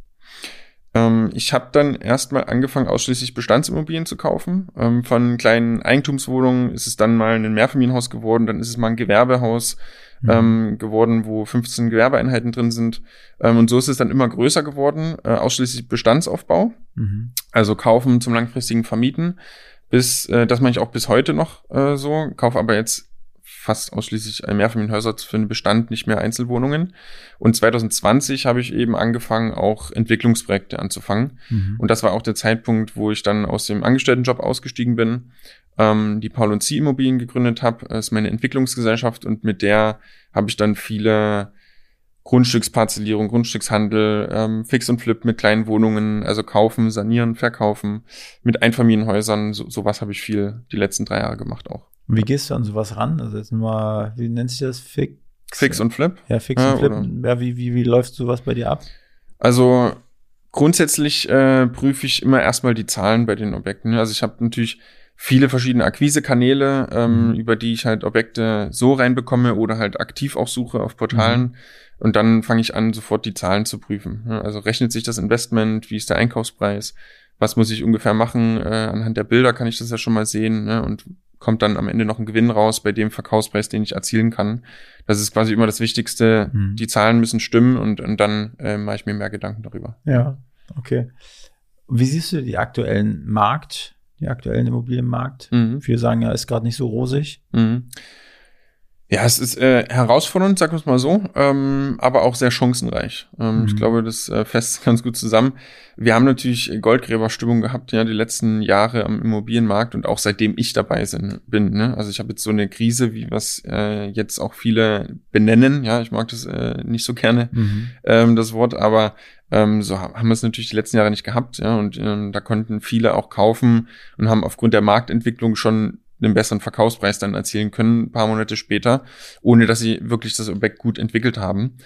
Ähm, ich habe dann erstmal angefangen, ausschließlich Bestandsimmobilien zu kaufen. Ähm, von kleinen Eigentumswohnungen ist es dann mal ein Mehrfamilienhaus geworden, dann ist es mal ein Gewerbehaus mhm. ähm, geworden, wo 15 Gewerbeeinheiten drin sind. Ähm, und so ist es dann immer größer geworden, äh, ausschließlich Bestandsaufbau. Mhm. Also kaufen zum langfristigen Vermieten. Bis, äh, das mache ich auch bis heute noch äh, so, kaufe aber jetzt fast ausschließlich Mehrfamilienhäuser für den Bestand, nicht mehr Einzelwohnungen. Und 2020 habe ich eben angefangen, auch Entwicklungsprojekte anzufangen. Mhm. Und das war auch der Zeitpunkt, wo ich dann aus dem Angestelltenjob ausgestiegen bin, ähm, die Paul und C Immobilien gegründet habe. Das ist meine Entwicklungsgesellschaft und mit der habe ich dann viele Grundstücksparzellierung, Grundstückshandel, ähm, Fix und Flip mit kleinen Wohnungen, also kaufen, sanieren, verkaufen, mit Einfamilienhäusern, so, sowas habe ich viel die letzten drei Jahre gemacht auch. Wie gehst du an sowas ran? Also jetzt mal, wie nennt sich das? Fix? Fix und Flip? Ja, Fix ja, und Flip. Oder? Ja, wie, wie, wie läuft sowas bei dir ab? Also grundsätzlich äh, prüfe ich immer erstmal die Zahlen bei den Objekten. Also ich habe natürlich viele verschiedene Akquisekanäle, ähm, mhm. über die ich halt Objekte so reinbekomme oder halt aktiv auch suche auf Portalen. Mhm. Und dann fange ich an, sofort die Zahlen zu prüfen. Also rechnet sich das Investment, wie ist der Einkaufspreis, was muss ich ungefähr machen? Äh, anhand der Bilder kann ich das ja schon mal sehen. Ne? Und kommt dann am Ende noch ein Gewinn raus bei dem Verkaufspreis, den ich erzielen kann. Das ist quasi immer das Wichtigste. Mhm. Die Zahlen müssen stimmen und, und dann äh, mache ich mir mehr Gedanken darüber. Ja, okay. Wie siehst du die aktuellen Markt, die aktuellen Immobilienmarkt? Mhm. Viele sagen ja, ist gerade nicht so rosig. Mhm. Ja, es ist äh, herausfordernd, sagen wir es mal so, ähm, aber auch sehr chancenreich. Ähm, mhm. Ich glaube, das äh, fest ganz gut zusammen. Wir haben natürlich Goldgräberstimmung gehabt, ja, die letzten Jahre am Immobilienmarkt und auch seitdem ich dabei sind, bin. Ne? Also ich habe jetzt so eine Krise, wie was äh, jetzt auch viele benennen. Ja, ich mag das äh, nicht so gerne, mhm. ähm, das Wort, aber ähm, so haben wir es natürlich die letzten Jahre nicht gehabt. Ja, und ähm, da konnten viele auch kaufen und haben aufgrund der Marktentwicklung schon einen besseren Verkaufspreis dann erzielen können, ein paar Monate später, ohne dass sie wirklich das Objekt gut entwickelt haben.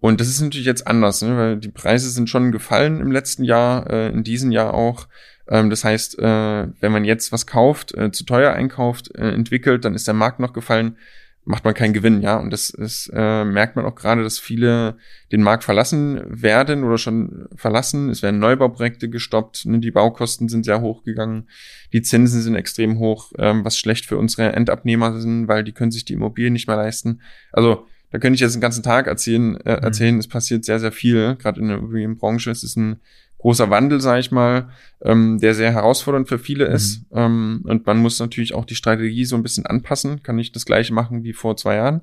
Und das ist natürlich jetzt anders, ne? weil die Preise sind schon gefallen im letzten Jahr, äh, in diesem Jahr auch. Ähm, das heißt, äh, wenn man jetzt was kauft, äh, zu teuer einkauft, äh, entwickelt, dann ist der Markt noch gefallen macht man keinen Gewinn, ja. Und das, das äh, merkt man auch gerade, dass viele den Markt verlassen werden oder schon verlassen. Es werden Neubauprojekte gestoppt, ne? die Baukosten sind sehr hoch gegangen, die Zinsen sind extrem hoch, ähm, was schlecht für unsere Endabnehmer sind, weil die können sich die Immobilien nicht mehr leisten. Also da könnte ich jetzt den ganzen Tag erzählen, äh, mhm. erzählen, es passiert sehr, sehr viel, gerade in der Immobilienbranche. Es ist ein großer Wandel, sage ich mal, ähm, der sehr herausfordernd für viele ist. Mhm. Ähm, und man muss natürlich auch die Strategie so ein bisschen anpassen, kann nicht das gleiche machen wie vor zwei Jahren.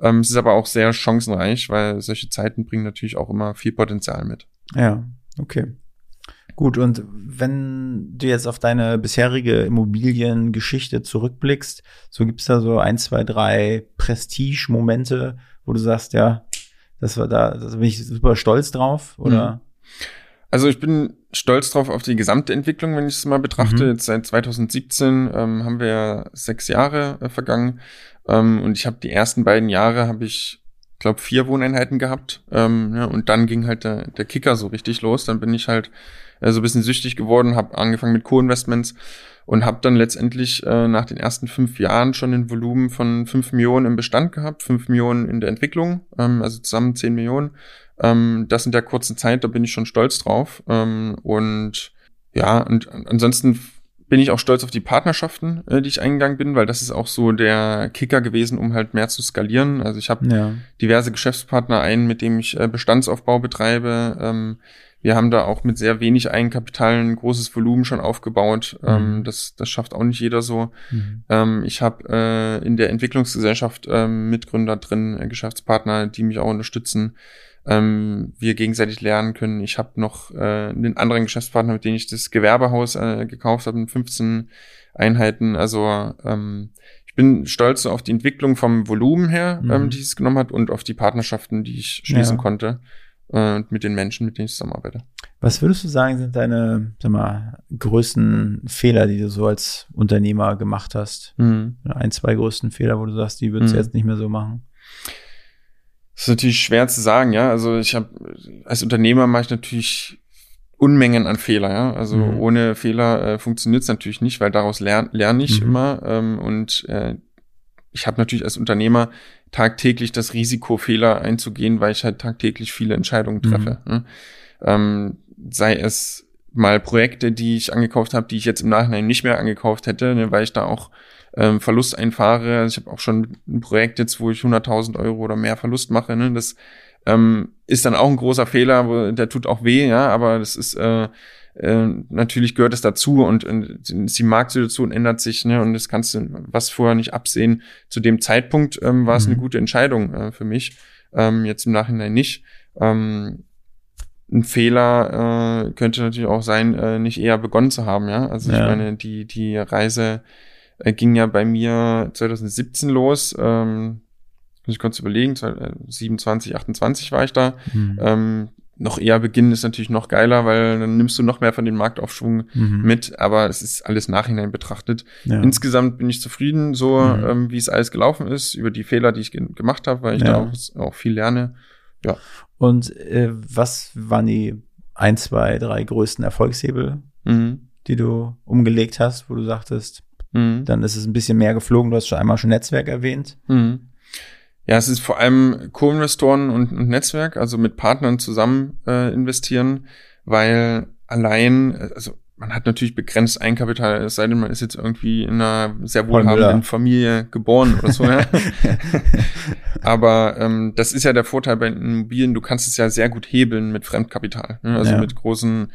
Ähm, es ist aber auch sehr chancenreich, weil solche Zeiten bringen natürlich auch immer viel Potenzial mit. Ja, okay. Gut, und wenn du jetzt auf deine bisherige Immobiliengeschichte zurückblickst, so gibt's da so ein, zwei, drei Prestige-Momente, wo du sagst, ja, das war da, da bin ich super stolz drauf, oder? Mhm. Also ich bin stolz drauf auf die gesamte Entwicklung, wenn ich es mal betrachte. Mhm. Jetzt seit 2017 ähm, haben wir ja sechs Jahre äh, vergangen ähm, und ich habe die ersten beiden Jahre habe ich, glaube vier Wohneinheiten gehabt ähm, ja, und dann ging halt der, der Kicker so richtig los. Dann bin ich halt äh, so ein bisschen süchtig geworden, habe angefangen mit Co-Investments und habe dann letztendlich äh, nach den ersten fünf Jahren schon ein Volumen von fünf Millionen im Bestand gehabt, fünf Millionen in der Entwicklung, ähm, also zusammen zehn Millionen. Ähm, das in der kurzen Zeit, da bin ich schon stolz drauf. Ähm, und ja, und ansonsten bin ich auch stolz auf die Partnerschaften, äh, die ich eingegangen bin, weil das ist auch so der Kicker gewesen, um halt mehr zu skalieren. Also ich habe ja. diverse Geschäftspartner, einen, mit dem ich äh, Bestandsaufbau betreibe. Ähm, wir haben da auch mit sehr wenig Eigenkapital ein großes Volumen schon aufgebaut. Mhm. Ähm, das, das schafft auch nicht jeder so. Mhm. Ähm, ich habe äh, in der Entwicklungsgesellschaft äh, Mitgründer drin, äh, Geschäftspartner, die mich auch unterstützen. Ähm, wir gegenseitig lernen können. Ich habe noch äh, einen anderen Geschäftspartner, mit dem ich das Gewerbehaus äh, gekauft habe, mit 15 Einheiten. Also ähm, ich bin stolz auf die Entwicklung vom Volumen her, mhm. ähm, die es genommen hat, und auf die Partnerschaften, die ich schließen ja. konnte äh, mit den Menschen, mit denen ich zusammenarbeite. Was würdest du sagen, sind deine sag mal, größten Fehler, die du so als Unternehmer gemacht hast? Mhm. Ein, zwei größten Fehler, wo du sagst, die würdest du mhm. jetzt nicht mehr so machen? Das ist natürlich schwer zu sagen, ja. Also ich habe als Unternehmer mache ich natürlich Unmengen an Fehler, ja. Also mhm. ohne Fehler äh, funktioniert es natürlich nicht, weil daraus lerne lern ich mhm. immer. Ähm, und äh, ich habe natürlich als Unternehmer tagtäglich das Risiko, Fehler einzugehen, weil ich halt tagtäglich viele Entscheidungen treffe. Mhm. Ne? Ähm, sei es mal Projekte, die ich angekauft habe, die ich jetzt im Nachhinein nicht mehr angekauft hätte, ne, weil ich da auch ähm, Verlust einfahre. Also ich habe auch schon ein Projekt jetzt, wo ich 100.000 Euro oder mehr Verlust mache. Ne? Das ähm, ist dann auch ein großer Fehler, wo, der tut auch weh, ja, aber das ist äh, äh, natürlich gehört es dazu und, und die Marktsituation ändert sich, ne, und das kannst du was vorher nicht absehen. Zu dem Zeitpunkt ähm, war es mhm. eine gute Entscheidung äh, für mich, ähm, jetzt im Nachhinein nicht. Ähm, ein Fehler äh, könnte natürlich auch sein, äh, nicht eher begonnen zu haben, ja. Also ja. ich meine, die, die Reise äh, ging ja bei mir 2017 los. Ähm, muss ich kurz überlegen, 27, 28 war ich da. Mhm. Ähm, noch eher beginnen ist natürlich noch geiler, weil dann nimmst du noch mehr von dem Marktaufschwung mhm. mit, aber es ist alles nachhinein betrachtet. Ja. Insgesamt bin ich zufrieden, so mhm. ähm, wie es alles gelaufen ist, über die Fehler, die ich ge gemacht habe, weil ich ja. da auch, auch, viel lerne. Ja. Und äh, was waren die ein, zwei, drei größten Erfolgshebel, mhm. die du umgelegt hast, wo du sagtest, mhm. dann ist es ein bisschen mehr geflogen. Du hast schon einmal schon Netzwerk erwähnt. Mhm. Ja, es ist vor allem Co-Investoren und, und, Netzwerk, also mit Partnern zusammen äh, investieren, weil allein, also man hat natürlich begrenzt Eigenkapital, es sei denn, man ist jetzt irgendwie in einer sehr wohlhabenden Familie geboren oder so. Ja. Aber ähm, das ist ja der Vorteil bei Immobilien, du kannst es ja sehr gut hebeln mit Fremdkapital. Ne? Also ja. mit großen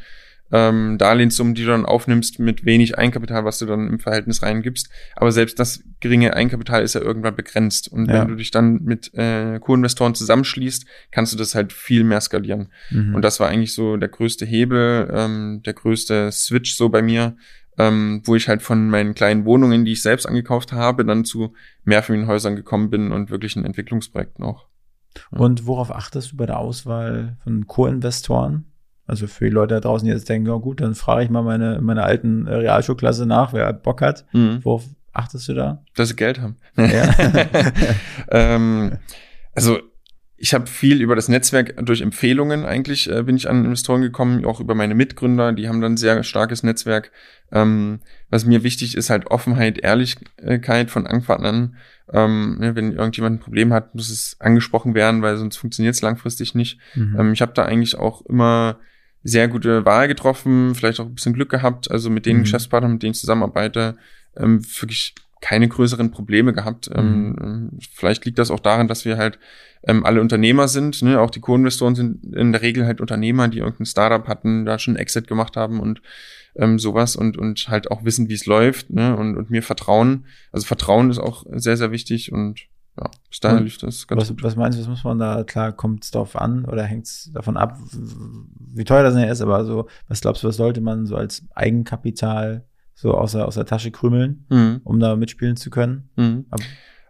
ähm, Darlehenssummen, die du dann aufnimmst, mit wenig Eigenkapital, was du dann im Verhältnis reingibst. Aber selbst das geringe Eigenkapital ist ja irgendwann begrenzt. Und ja. wenn du dich dann mit äh, Co-Investoren zusammenschließt, kannst du das halt viel mehr skalieren. Mhm. Und das war eigentlich so der größte Hebel, ähm, der größte Switch so bei mir, ähm, wo ich halt von meinen kleinen Wohnungen, die ich selbst angekauft habe, dann zu Mehrfamilienhäusern gekommen bin und wirklich ein Projekten auch. Und worauf achtest du bei der Auswahl von Co-Investoren? Also für die Leute da draußen, die jetzt denken, ja gut, dann frage ich mal meine, meine alten äh, Realschulklasse nach, wer Bock hat. Mhm. Worauf achtest du da? Dass sie Geld haben. Ja. ähm, also ich habe viel über das Netzwerk durch Empfehlungen eigentlich äh, bin ich an Investoren gekommen, auch über meine Mitgründer, die haben dann ein sehr starkes Netzwerk. Ähm, was mir wichtig ist, halt Offenheit, Ehrlichkeit von Anfang an. Ähm, ne, wenn irgendjemand ein Problem hat, muss es angesprochen werden, weil sonst funktioniert es langfristig nicht. Mhm. Ähm, ich habe da eigentlich auch immer sehr gute Wahl getroffen, vielleicht auch ein bisschen Glück gehabt. Also mit den mhm. Geschäftspartnern, mit denen ich zusammenarbeite, ähm, wirklich keine größeren Probleme gehabt. Ähm, mhm. Ähm, vielleicht liegt das auch daran, dass wir halt ähm, alle Unternehmer sind. Ne? Auch die Co-Investoren sind in der Regel halt Unternehmer, die irgendein Startup hatten, da schon Exit gemacht haben und ähm, sowas und, und halt auch wissen, wie es läuft ne? und, und mir vertrauen. Also Vertrauen ist auch sehr, sehr wichtig und ja, dahin lief das ganz was, gut. Was meinst du, was muss man da, klar, kommt es darauf an oder hängt es davon ab, wie teuer das ist, aber so, was glaubst du, was sollte man so als Eigenkapital so aus der, aus der Tasche krümeln, mhm. um da mitspielen zu können? Mhm.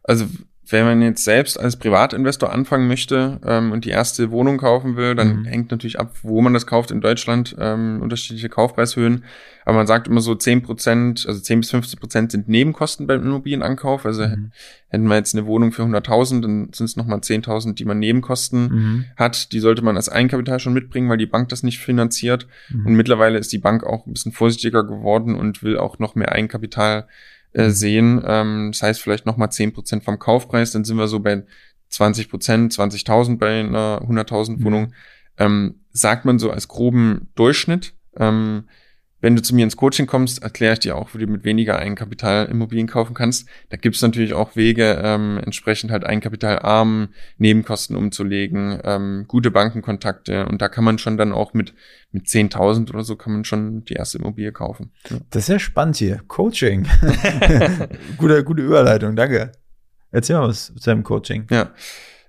Also wenn man jetzt selbst als Privatinvestor anfangen möchte ähm, und die erste Wohnung kaufen will, dann mhm. hängt natürlich ab, wo man das kauft in Deutschland, ähm, unterschiedliche Kaufpreishöhen. Aber man sagt immer so 10 Prozent, also 10 bis 15 Prozent sind Nebenkosten beim Immobilienankauf. Also mhm. hätten wir jetzt eine Wohnung für 100.000, dann sind es nochmal 10.000, die man Nebenkosten mhm. hat. Die sollte man als Eigenkapital schon mitbringen, weil die Bank das nicht finanziert. Mhm. Und mittlerweile ist die Bank auch ein bisschen vorsichtiger geworden und will auch noch mehr Eigenkapital äh, sehen. Ähm, das heißt vielleicht nochmal zehn Prozent vom Kaufpreis, dann sind wir so bei 20 Prozent, 20.000 bei einer 100.000 Wohnung. Mhm. Ähm, sagt man so als groben Durchschnitt. Ähm, wenn du zu mir ins Coaching kommst, erkläre ich dir auch, wie du mit weniger Eigenkapital Immobilien kaufen kannst. Da gibt es natürlich auch Wege, ähm, entsprechend halt eigenkapitalarm Nebenkosten umzulegen, ähm, gute Bankenkontakte und da kann man schon dann auch mit, mit 10.000 oder so kann man schon die erste Immobilie kaufen. Ja. Das ist ja spannend hier. Coaching. gute, gute Überleitung, danke. Erzähl mal was zu deinem Coaching. Ja.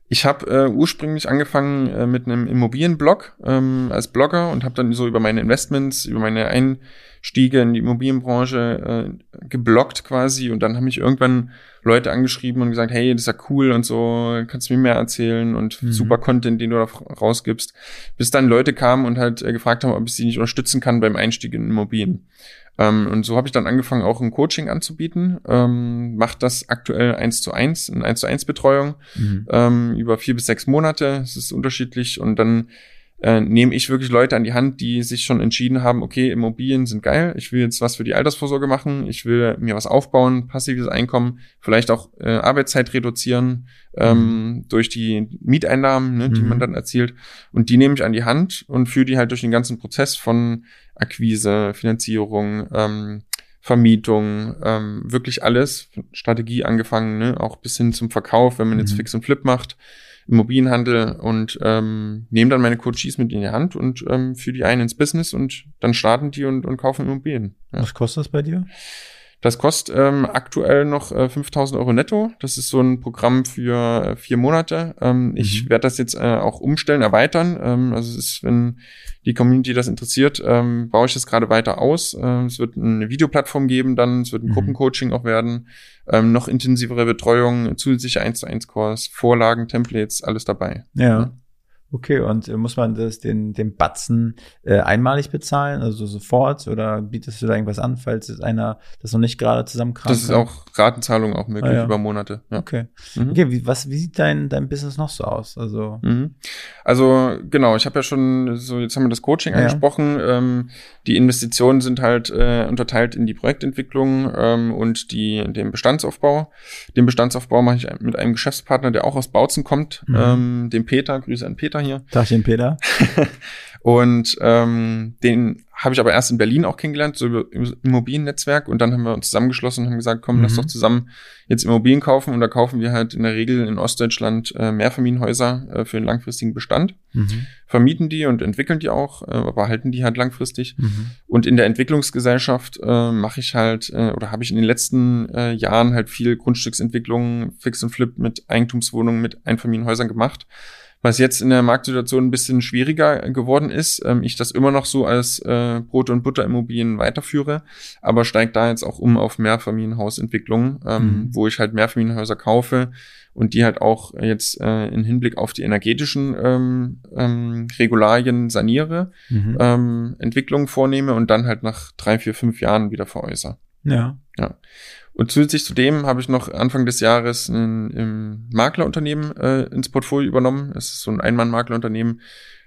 Ich habe äh, ursprünglich angefangen äh, mit einem Immobilienblog ähm, als Blogger und habe dann so über meine Investments, über meine Einstiege in die Immobilienbranche äh, gebloggt quasi und dann haben mich irgendwann Leute angeschrieben und gesagt, hey, das ist ja cool und so, kannst du mir mehr erzählen und mhm. super Content, den du da rausgibst. Bis dann Leute kamen und halt äh, gefragt haben, ob ich sie nicht unterstützen kann beim Einstieg in Immobilien. Ähm, und so habe ich dann angefangen, auch ein Coaching anzubieten. Ähm, macht das aktuell eins zu eins, eine eins zu eins Betreuung mhm. ähm, über vier bis sechs Monate. Es ist unterschiedlich und dann äh, nehme ich wirklich Leute an die Hand, die sich schon entschieden haben, okay, Immobilien sind geil, ich will jetzt was für die Altersvorsorge machen, ich will mir was aufbauen, passives Einkommen, vielleicht auch äh, Arbeitszeit reduzieren ähm, mhm. durch die Mieteinnahmen, ne, die mhm. man dann erzielt. Und die nehme ich an die Hand und führe die halt durch den ganzen Prozess von Akquise, Finanzierung, ähm, Vermietung, ähm, wirklich alles, Strategie angefangen, ne, auch bis hin zum Verkauf, wenn man jetzt mhm. Fix und Flip macht. Immobilienhandel und ähm, nehme dann meine Coaches mit in die Hand und ähm, führe die ein ins Business und dann starten die und, und kaufen Immobilien. Ja. Was kostet das bei dir? Das kostet ähm, aktuell noch äh, 5000 Euro netto. Das ist so ein Programm für äh, vier Monate. Ähm, mhm. Ich werde das jetzt äh, auch umstellen, erweitern. Ähm, also es ist, wenn die Community das interessiert, ähm, baue ich das gerade weiter aus. Äh, es wird eine Videoplattform geben dann, es wird ein mhm. Gruppencoaching auch werden, ähm, noch intensivere Betreuung, zusätzliche 1 zu 1 Kurs, Vorlagen, Templates, alles dabei. Ja. ja. Okay, und äh, muss man das den, den Batzen äh, einmalig bezahlen, also sofort, oder bietest du da irgendwas an, falls jetzt einer das noch nicht gerade zusammenkriegt? Das ist auch Ratenzahlung auch möglich ah, ja. über Monate. Ja. Okay. Mhm. Okay, wie, was, wie sieht dein, dein Business noch so aus? Also, mhm. also genau, ich habe ja schon, so jetzt haben wir das Coaching ja. angesprochen. Ähm, die Investitionen sind halt äh, unterteilt in die Projektentwicklung ähm, und die, den Bestandsaufbau. Den Bestandsaufbau mache ich mit einem Geschäftspartner, der auch aus Bautzen kommt, mhm. ähm, dem Peter, Grüße an Peter hier. Tagchen, Peter. und ähm, den habe ich aber erst in Berlin auch kennengelernt, so über Immobiliennetzwerk. Und dann haben wir uns zusammengeschlossen und haben gesagt, komm, mhm. lass doch zusammen jetzt Immobilien kaufen. Und da kaufen wir halt in der Regel in Ostdeutschland äh, Mehrfamilienhäuser äh, für den langfristigen Bestand. Mhm. Vermieten die und entwickeln die auch, äh, aber halten die halt langfristig. Mhm. Und in der Entwicklungsgesellschaft äh, mache ich halt, äh, oder habe ich in den letzten äh, Jahren halt viel Grundstücksentwicklung, Fix und Flip mit Eigentumswohnungen, mit Einfamilienhäusern gemacht was jetzt in der Marktsituation ein bisschen schwieriger geworden ist. Ähm, ich das immer noch so als äh, Brot- und Butterimmobilien weiterführe, aber steigt da jetzt auch um auf Mehrfamilienhausentwicklung, ähm, mhm. wo ich halt Mehrfamilienhäuser kaufe und die halt auch jetzt äh, in Hinblick auf die energetischen ähm, ähm, Regularien saniere, mhm. ähm, Entwicklungen vornehme und dann halt nach drei, vier, fünf Jahren wieder veräußere. Ja. Ja. Und zusätzlich zu dem habe ich noch Anfang des Jahres ein, ein Maklerunternehmen äh, ins Portfolio übernommen. Es ist so ein Einmann-Maklerunternehmen,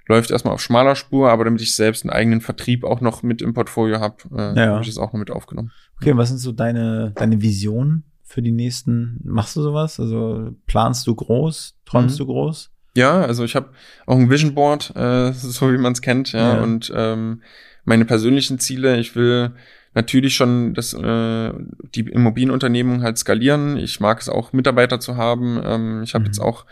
läuft erstmal auf schmaler Spur, aber damit ich selbst einen eigenen Vertrieb auch noch mit im Portfolio habe, äh, ja. habe ich es auch noch mit aufgenommen. Okay, was sind so deine, deine Visionen für die nächsten? Machst du sowas? Also planst du groß? Träumst mhm. du groß? Ja, also ich habe auch ein Vision Board, äh, so wie man es kennt, ja, ja. und ähm, meine persönlichen Ziele, ich will natürlich schon das, äh, die Immobilienunternehmung halt skalieren. Ich mag es auch, Mitarbeiter zu haben. Ähm, ich habe mhm. jetzt auch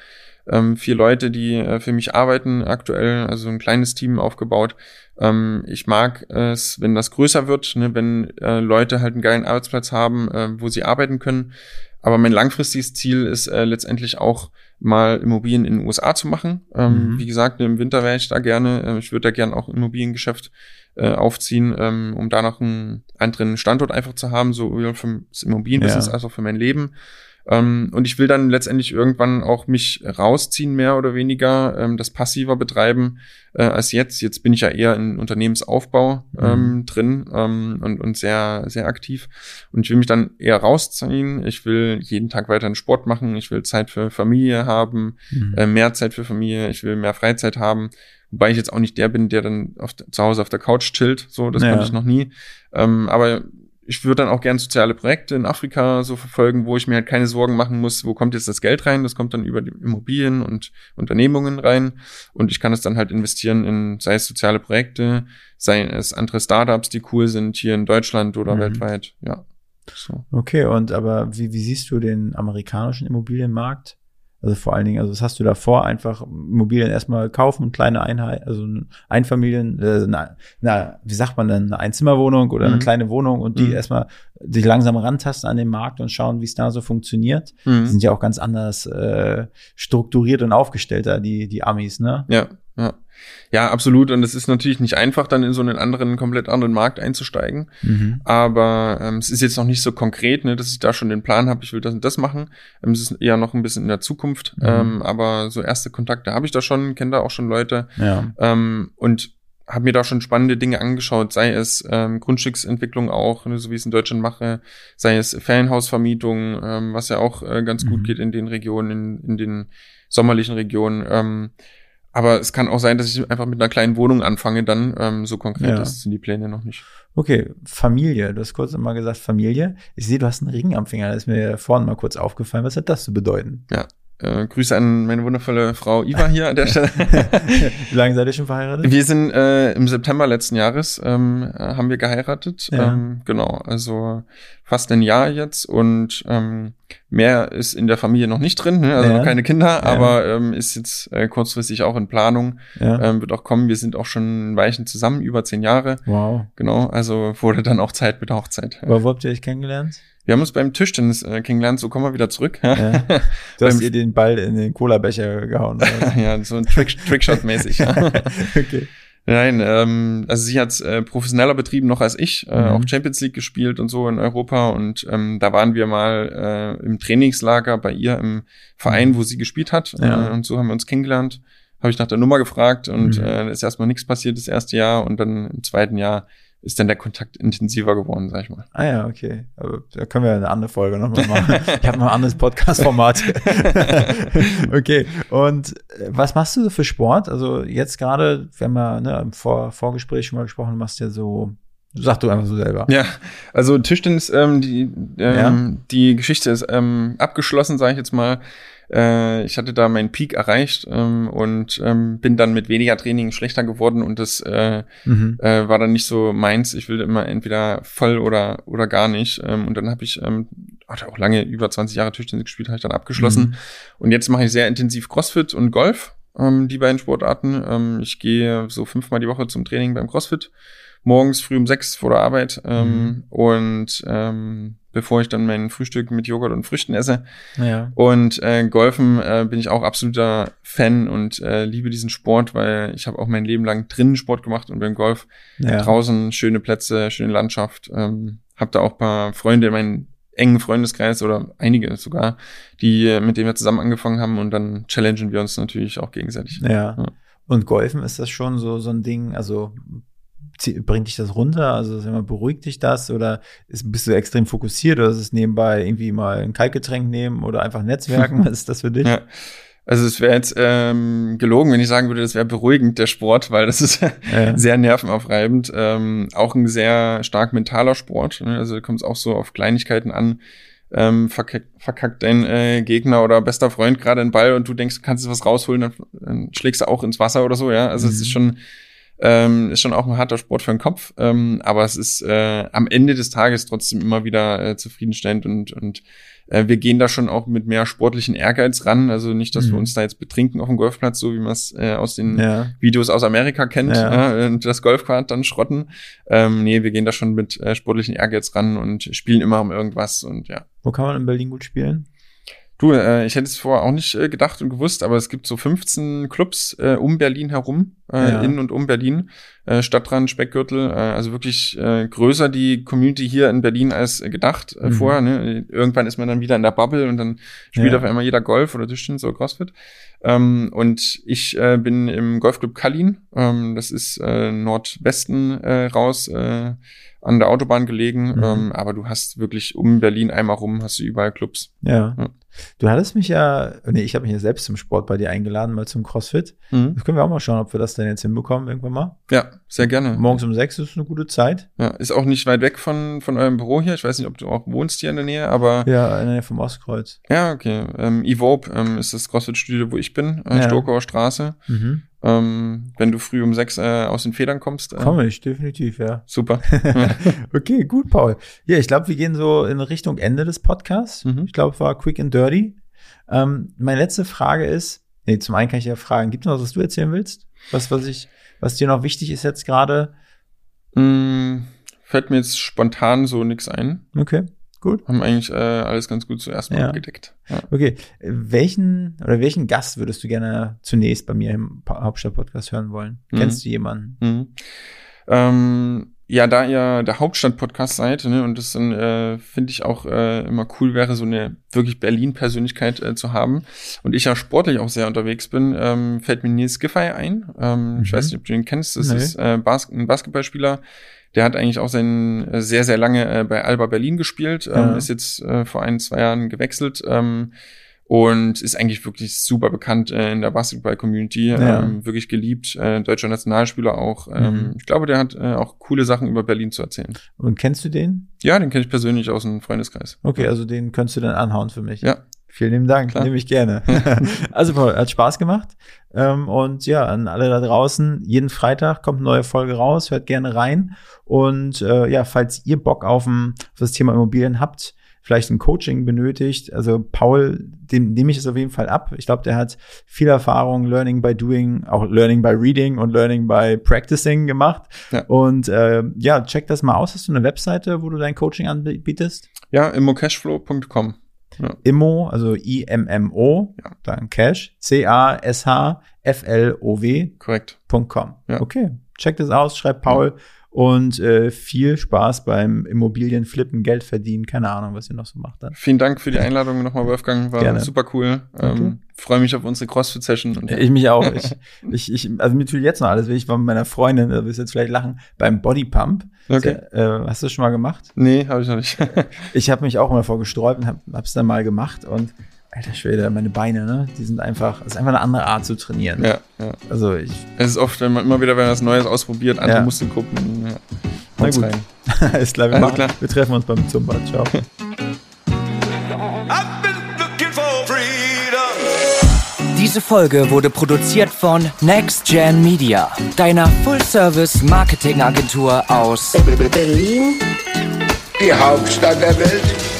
ähm, vier Leute, die äh, für mich arbeiten aktuell, also ein kleines Team aufgebaut. Ähm, ich mag es, wenn das größer wird, ne, wenn äh, Leute halt einen geilen Arbeitsplatz haben, äh, wo sie arbeiten können. Aber mein langfristiges Ziel ist äh, letztendlich auch mal Immobilien in den USA zu machen. Ähm, mhm. Wie gesagt, im Winter wäre ich da gerne. Äh, ich würde da gerne auch Immobiliengeschäft äh, aufziehen, ähm, um da noch einen anderen Standort einfach zu haben, sowohl für das Immobilienbusiness ja. als auch für mein Leben. Ähm, und ich will dann letztendlich irgendwann auch mich rausziehen, mehr oder weniger, ähm, das passiver betreiben äh, als jetzt. Jetzt bin ich ja eher in Unternehmensaufbau ähm, mhm. drin ähm, und, und sehr, sehr aktiv. Und ich will mich dann eher rausziehen. Ich will jeden Tag weiter einen Sport machen. Ich will Zeit für Familie haben, mhm. äh, mehr Zeit für Familie. Ich will mehr Freizeit haben. Wobei ich jetzt auch nicht der bin, der dann auf, zu Hause auf der Couch chillt. So, das ja. konnte ich noch nie. Ähm, aber ich würde dann auch gern soziale Projekte in Afrika so verfolgen, wo ich mir halt keine Sorgen machen muss, wo kommt jetzt das Geld rein? Das kommt dann über die Immobilien und Unternehmungen rein und ich kann es dann halt investieren in, sei es soziale Projekte, sei es andere Startups, die cool sind hier in Deutschland oder mhm. weltweit, ja. So. Okay, und aber wie, wie siehst du den amerikanischen Immobilienmarkt? Also vor allen Dingen, also was hast du davor? Einfach Immobilien erstmal kaufen, kleine Einheit, also Einfamilien, äh, na, na, wie sagt man denn, eine Einzimmerwohnung oder mhm. eine kleine Wohnung und die mhm. erstmal sich langsam rantasten an den Markt und schauen, wie es da so funktioniert. Mhm. Die sind ja auch ganz anders äh, strukturiert und aufgestellter, die, die Amis, ne? Ja, ja. Absolut. Und es ist natürlich nicht einfach, dann in so einen anderen, komplett anderen Markt einzusteigen. Mhm. Aber ähm, es ist jetzt noch nicht so konkret, ne, dass ich da schon den Plan habe, ich will das und das machen. Ähm, es ist eher noch ein bisschen in der Zukunft. Mhm. Ähm, aber so erste Kontakte habe ich da schon, kenne da auch schon Leute. Ja. Ähm, und habe mir da schon spannende Dinge angeschaut, sei es ähm, Grundstücksentwicklung auch, ne, so wie ich es in Deutschland mache, sei es Ferienhausvermietung, ähm, was ja auch äh, ganz mhm. gut geht in den Regionen, in, in den sommerlichen Regionen. Ähm, aber es kann auch sein, dass ich einfach mit einer kleinen Wohnung anfange, dann ähm, so konkret ja. ist, sind die Pläne noch nicht. Okay, Familie. Du hast kurz mal gesagt Familie. Ich sehe, du hast einen Ring am Finger. Das ist mir vorhin mal kurz aufgefallen. Was hat das zu bedeuten? Ja, äh, Grüße an meine wundervolle Frau Iva hier an der Stelle. Wie lange seid ihr schon verheiratet? Wir sind äh, im September letzten Jahres ähm, äh, haben wir geheiratet. Ja. Ähm, genau, also fast ein Jahr jetzt und ähm, mehr ist in der Familie noch nicht drin, ne? also ja. noch keine Kinder, ja. aber ähm, ist jetzt äh, kurzfristig auch in Planung, ähm, wird auch kommen. Wir sind auch schon Weichen zusammen, über zehn Jahre. Wow. Genau, also wurde dann auch Zeit mit der Hochzeit. Aber wo habt ihr euch kennengelernt? Wir haben uns beim Tischtennis äh, kennengelernt, so kommen wir wieder zurück. Ja. Du hast ihr den Ball in den Cola-Becher gehauen. ja, so ein Trick, Trickshot-mäßig. okay. Nein, ähm, also sie hat äh, professioneller betrieben noch als ich, äh, mhm. auch Champions League gespielt und so in Europa und ähm, da waren wir mal äh, im Trainingslager bei ihr im Verein, wo sie gespielt hat ja. äh, und so haben wir uns kennengelernt. Habe ich nach der Nummer gefragt und mhm. äh, ist erstmal nichts passiert das erste Jahr und dann im zweiten Jahr ist dann der Kontakt intensiver geworden, sag ich mal. Ah ja, okay. Aber da können wir eine andere Folge nochmal machen. ich habe noch ein anderes Podcast-Format. okay. Und äh, was machst du für Sport? Also jetzt gerade, wenn wir ne, im Vor Vorgespräch schon mal gesprochen, machst du ja so Sag du einfach so selber. Ja, also Tischtennis, ähm, die, ähm, ja. die Geschichte ist ähm, abgeschlossen, sage ich jetzt mal. Äh, ich hatte da meinen Peak erreicht ähm, und ähm, bin dann mit weniger Training schlechter geworden und das äh, mhm. äh, war dann nicht so meins. Ich will immer entweder voll oder oder gar nicht. Ähm, und dann habe ich ähm, hatte auch lange über 20 Jahre Tischtennis gespielt, habe ich dann abgeschlossen. Mhm. Und jetzt mache ich sehr intensiv CrossFit und Golf, ähm, die beiden Sportarten. Ähm, ich gehe so fünfmal die Woche zum Training beim CrossFit morgens früh um sechs vor der Arbeit ähm, mhm. und ähm, bevor ich dann mein Frühstück mit Joghurt und Früchten esse. Ja. Und äh, Golfen äh, bin ich auch absoluter Fan und äh, liebe diesen Sport, weil ich habe auch mein Leben lang drinnen Sport gemacht und beim Golf ja. draußen schöne Plätze, schöne Landschaft. Ähm, habe da auch paar Freunde in meinem engen Freundeskreis oder einige sogar, die mit denen wir zusammen angefangen haben und dann challengen wir uns natürlich auch gegenseitig. Ja. ja. Und Golfen ist das schon so so ein Ding, also bringt dich das runter? Also mal, beruhigt dich das oder ist, bist du extrem fokussiert oder ist es nebenbei irgendwie mal ein Kaltgetränk nehmen oder einfach Netzwerken? Was ist das für dich? Ja. Also es wäre jetzt ähm, gelogen, wenn ich sagen würde, das wäre beruhigend, der Sport, weil das ist ja. sehr nervenaufreibend. Ähm, auch ein sehr stark mentaler Sport. Ne? Also kommt es auch so auf Kleinigkeiten an. Ähm, verkackt, verkackt dein äh, Gegner oder bester Freund gerade einen Ball und du denkst, du kannst was rausholen, dann, dann schlägst du auch ins Wasser oder so, ja. Also mhm. es ist schon Ähm, ist schon auch ein harter Sport für den Kopf, ähm, aber es ist äh, am Ende des Tages trotzdem immer wieder äh, zufriedenstellend und, und äh, wir gehen da schon auch mit mehr sportlichen Ehrgeiz ran. Also nicht, dass mhm. wir uns da jetzt betrinken auf dem Golfplatz, so wie man es äh, aus den ja. Videos aus Amerika kennt ja. äh, und das Golfquad dann schrotten. Ähm, nee, wir gehen da schon mit äh, sportlichen Ehrgeiz ran und spielen immer um irgendwas und ja. Wo kann man in Berlin gut spielen? Du, äh, ich hätte es vorher auch nicht äh, gedacht und gewusst, aber es gibt so 15 Clubs äh, um Berlin herum, äh, ja. in und um Berlin, äh, Stadtrand, Speckgürtel, äh, also wirklich äh, größer die Community hier in Berlin als äh, gedacht äh, mhm. vorher. Ne? Irgendwann ist man dann wieder in der Bubble und dann spielt ja. auf einmal jeder Golf oder Tischtennis oder Crossfit. Ähm, und ich äh, bin im Golfclub Kallin, ähm, das ist äh, Nordwesten äh, raus. Äh, an der Autobahn gelegen, mhm. ähm, aber du hast wirklich um Berlin einmal rum, hast du überall Clubs. Ja. ja. Du hattest mich ja, nee, ich habe mich ja selbst zum Sport bei dir eingeladen, mal zum CrossFit. Mhm. Das können wir auch mal schauen, ob wir das denn jetzt hinbekommen irgendwann mal. Ja, sehr gerne. Morgens um sechs ist eine gute Zeit. Ja, ist auch nicht weit weg von, von eurem Büro hier. Ich weiß nicht, ob du auch wohnst hier in der Nähe, aber. Ja, in der Nähe vom Ostkreuz. Ja, okay. Ähm, Evope ähm, ist das CrossFit-Studio, wo ich bin, äh, ja. Stokauer Straße. Mhm. Ähm, wenn du früh um sechs äh, aus den Federn kommst. Äh, Komme ich, definitiv, ja. Super. okay, gut, Paul. Ja, ich glaube, wir gehen so in Richtung Ende des Podcasts. Mhm. Ich glaube, es war quick and dirty. Ähm, meine letzte Frage ist, nee, zum einen kann ich ja fragen, gibt es noch was, was du erzählen willst? Was, was ich, was dir noch wichtig ist jetzt gerade? Mm, fällt mir jetzt spontan so nichts ein. Okay. Gut. Haben eigentlich äh, alles ganz gut zuerst mal ja. gedeckt. Ja. Okay. Welchen oder welchen Gast würdest du gerne zunächst bei mir im Hauptstadt-Podcast hören wollen? Mhm. Kennst du jemanden? Mhm. Ähm, ja, da ihr der Hauptstadt-Podcast seid, ne, und das dann, äh, finde ich auch äh, immer cool wäre, so eine wirklich Berlin-Persönlichkeit äh, zu haben. Und ich ja sportlich auch sehr unterwegs bin, ähm, fällt mir Nils Giffey ein. Ähm, mhm. Ich weiß nicht, ob du ihn kennst. Das nee. ist äh, Bas ein Basketballspieler, der hat eigentlich auch sein äh, sehr, sehr lange äh, bei Alba Berlin gespielt, ähm, ja. ist jetzt äh, vor ein, zwei Jahren gewechselt ähm, und ist eigentlich wirklich super bekannt äh, in der Basketball-Community, ja. ähm, wirklich geliebt, äh, deutscher Nationalspieler auch. Ähm, mhm. Ich glaube, der hat äh, auch coole Sachen über Berlin zu erzählen. Und kennst du den? Ja, den kenne ich persönlich aus dem Freundeskreis. Okay, also den könntest du dann anhauen für mich. Ja. Vielen lieben Dank, Klar. nehme ich gerne. also Paul, hat Spaß gemacht. Ähm, und ja, an alle da draußen, jeden Freitag kommt eine neue Folge raus, hört gerne rein. Und äh, ja, falls ihr Bock auf, das Thema Immobilien habt, vielleicht ein Coaching benötigt, also Paul, dem nehme ich es auf jeden Fall ab. Ich glaube, der hat viel Erfahrung, Learning by Doing, auch Learning by Reading und Learning by Practicing gemacht. Ja. Und äh, ja, check das mal aus. Hast du eine Webseite, wo du dein Coaching anbietest? Ja, immocashflow.com. Ja. Immo, also I-M-M-O, ja. dann Cash, C-A-S-H-F-L-O-W. Korrekt. .com. Ja. Okay, check das aus, schreibt Paul. Ja und äh, viel Spaß beim Immobilienflippen, Geld verdienen, keine Ahnung, was ihr noch so macht dann. Vielen Dank für die Einladung nochmal, Wolfgang, war Gerne. super cool. Ähm, Freue mich auf unsere CrossFit-Session. Ich mich auch. ich, ich, ich, also mir tut jetzt noch alles Ich war mit meiner Freundin, da wirst du jetzt vielleicht lachen, beim Bodypump. Okay. äh, hast du das schon mal gemacht? Nee, habe ich noch nicht. ich habe mich auch mal vorgesträubt und habe es dann mal gemacht und Alter Schwede, meine Beine, ne? Die sind einfach, es ist einfach eine andere Art zu trainieren. Ja, ja. Also ich. Es ist oft, wenn man immer wieder, wenn man was Neues ausprobiert, andere ja. Muskelgruppen. Ja. Na gut. Rein. Alles klar, wir, Alles machen, klar. wir treffen uns beim Zumba. Ciao. Diese Folge wurde produziert von Next Gen Media, deiner Full-Service-Marketing-Agentur aus Berlin, die Hauptstadt der Welt.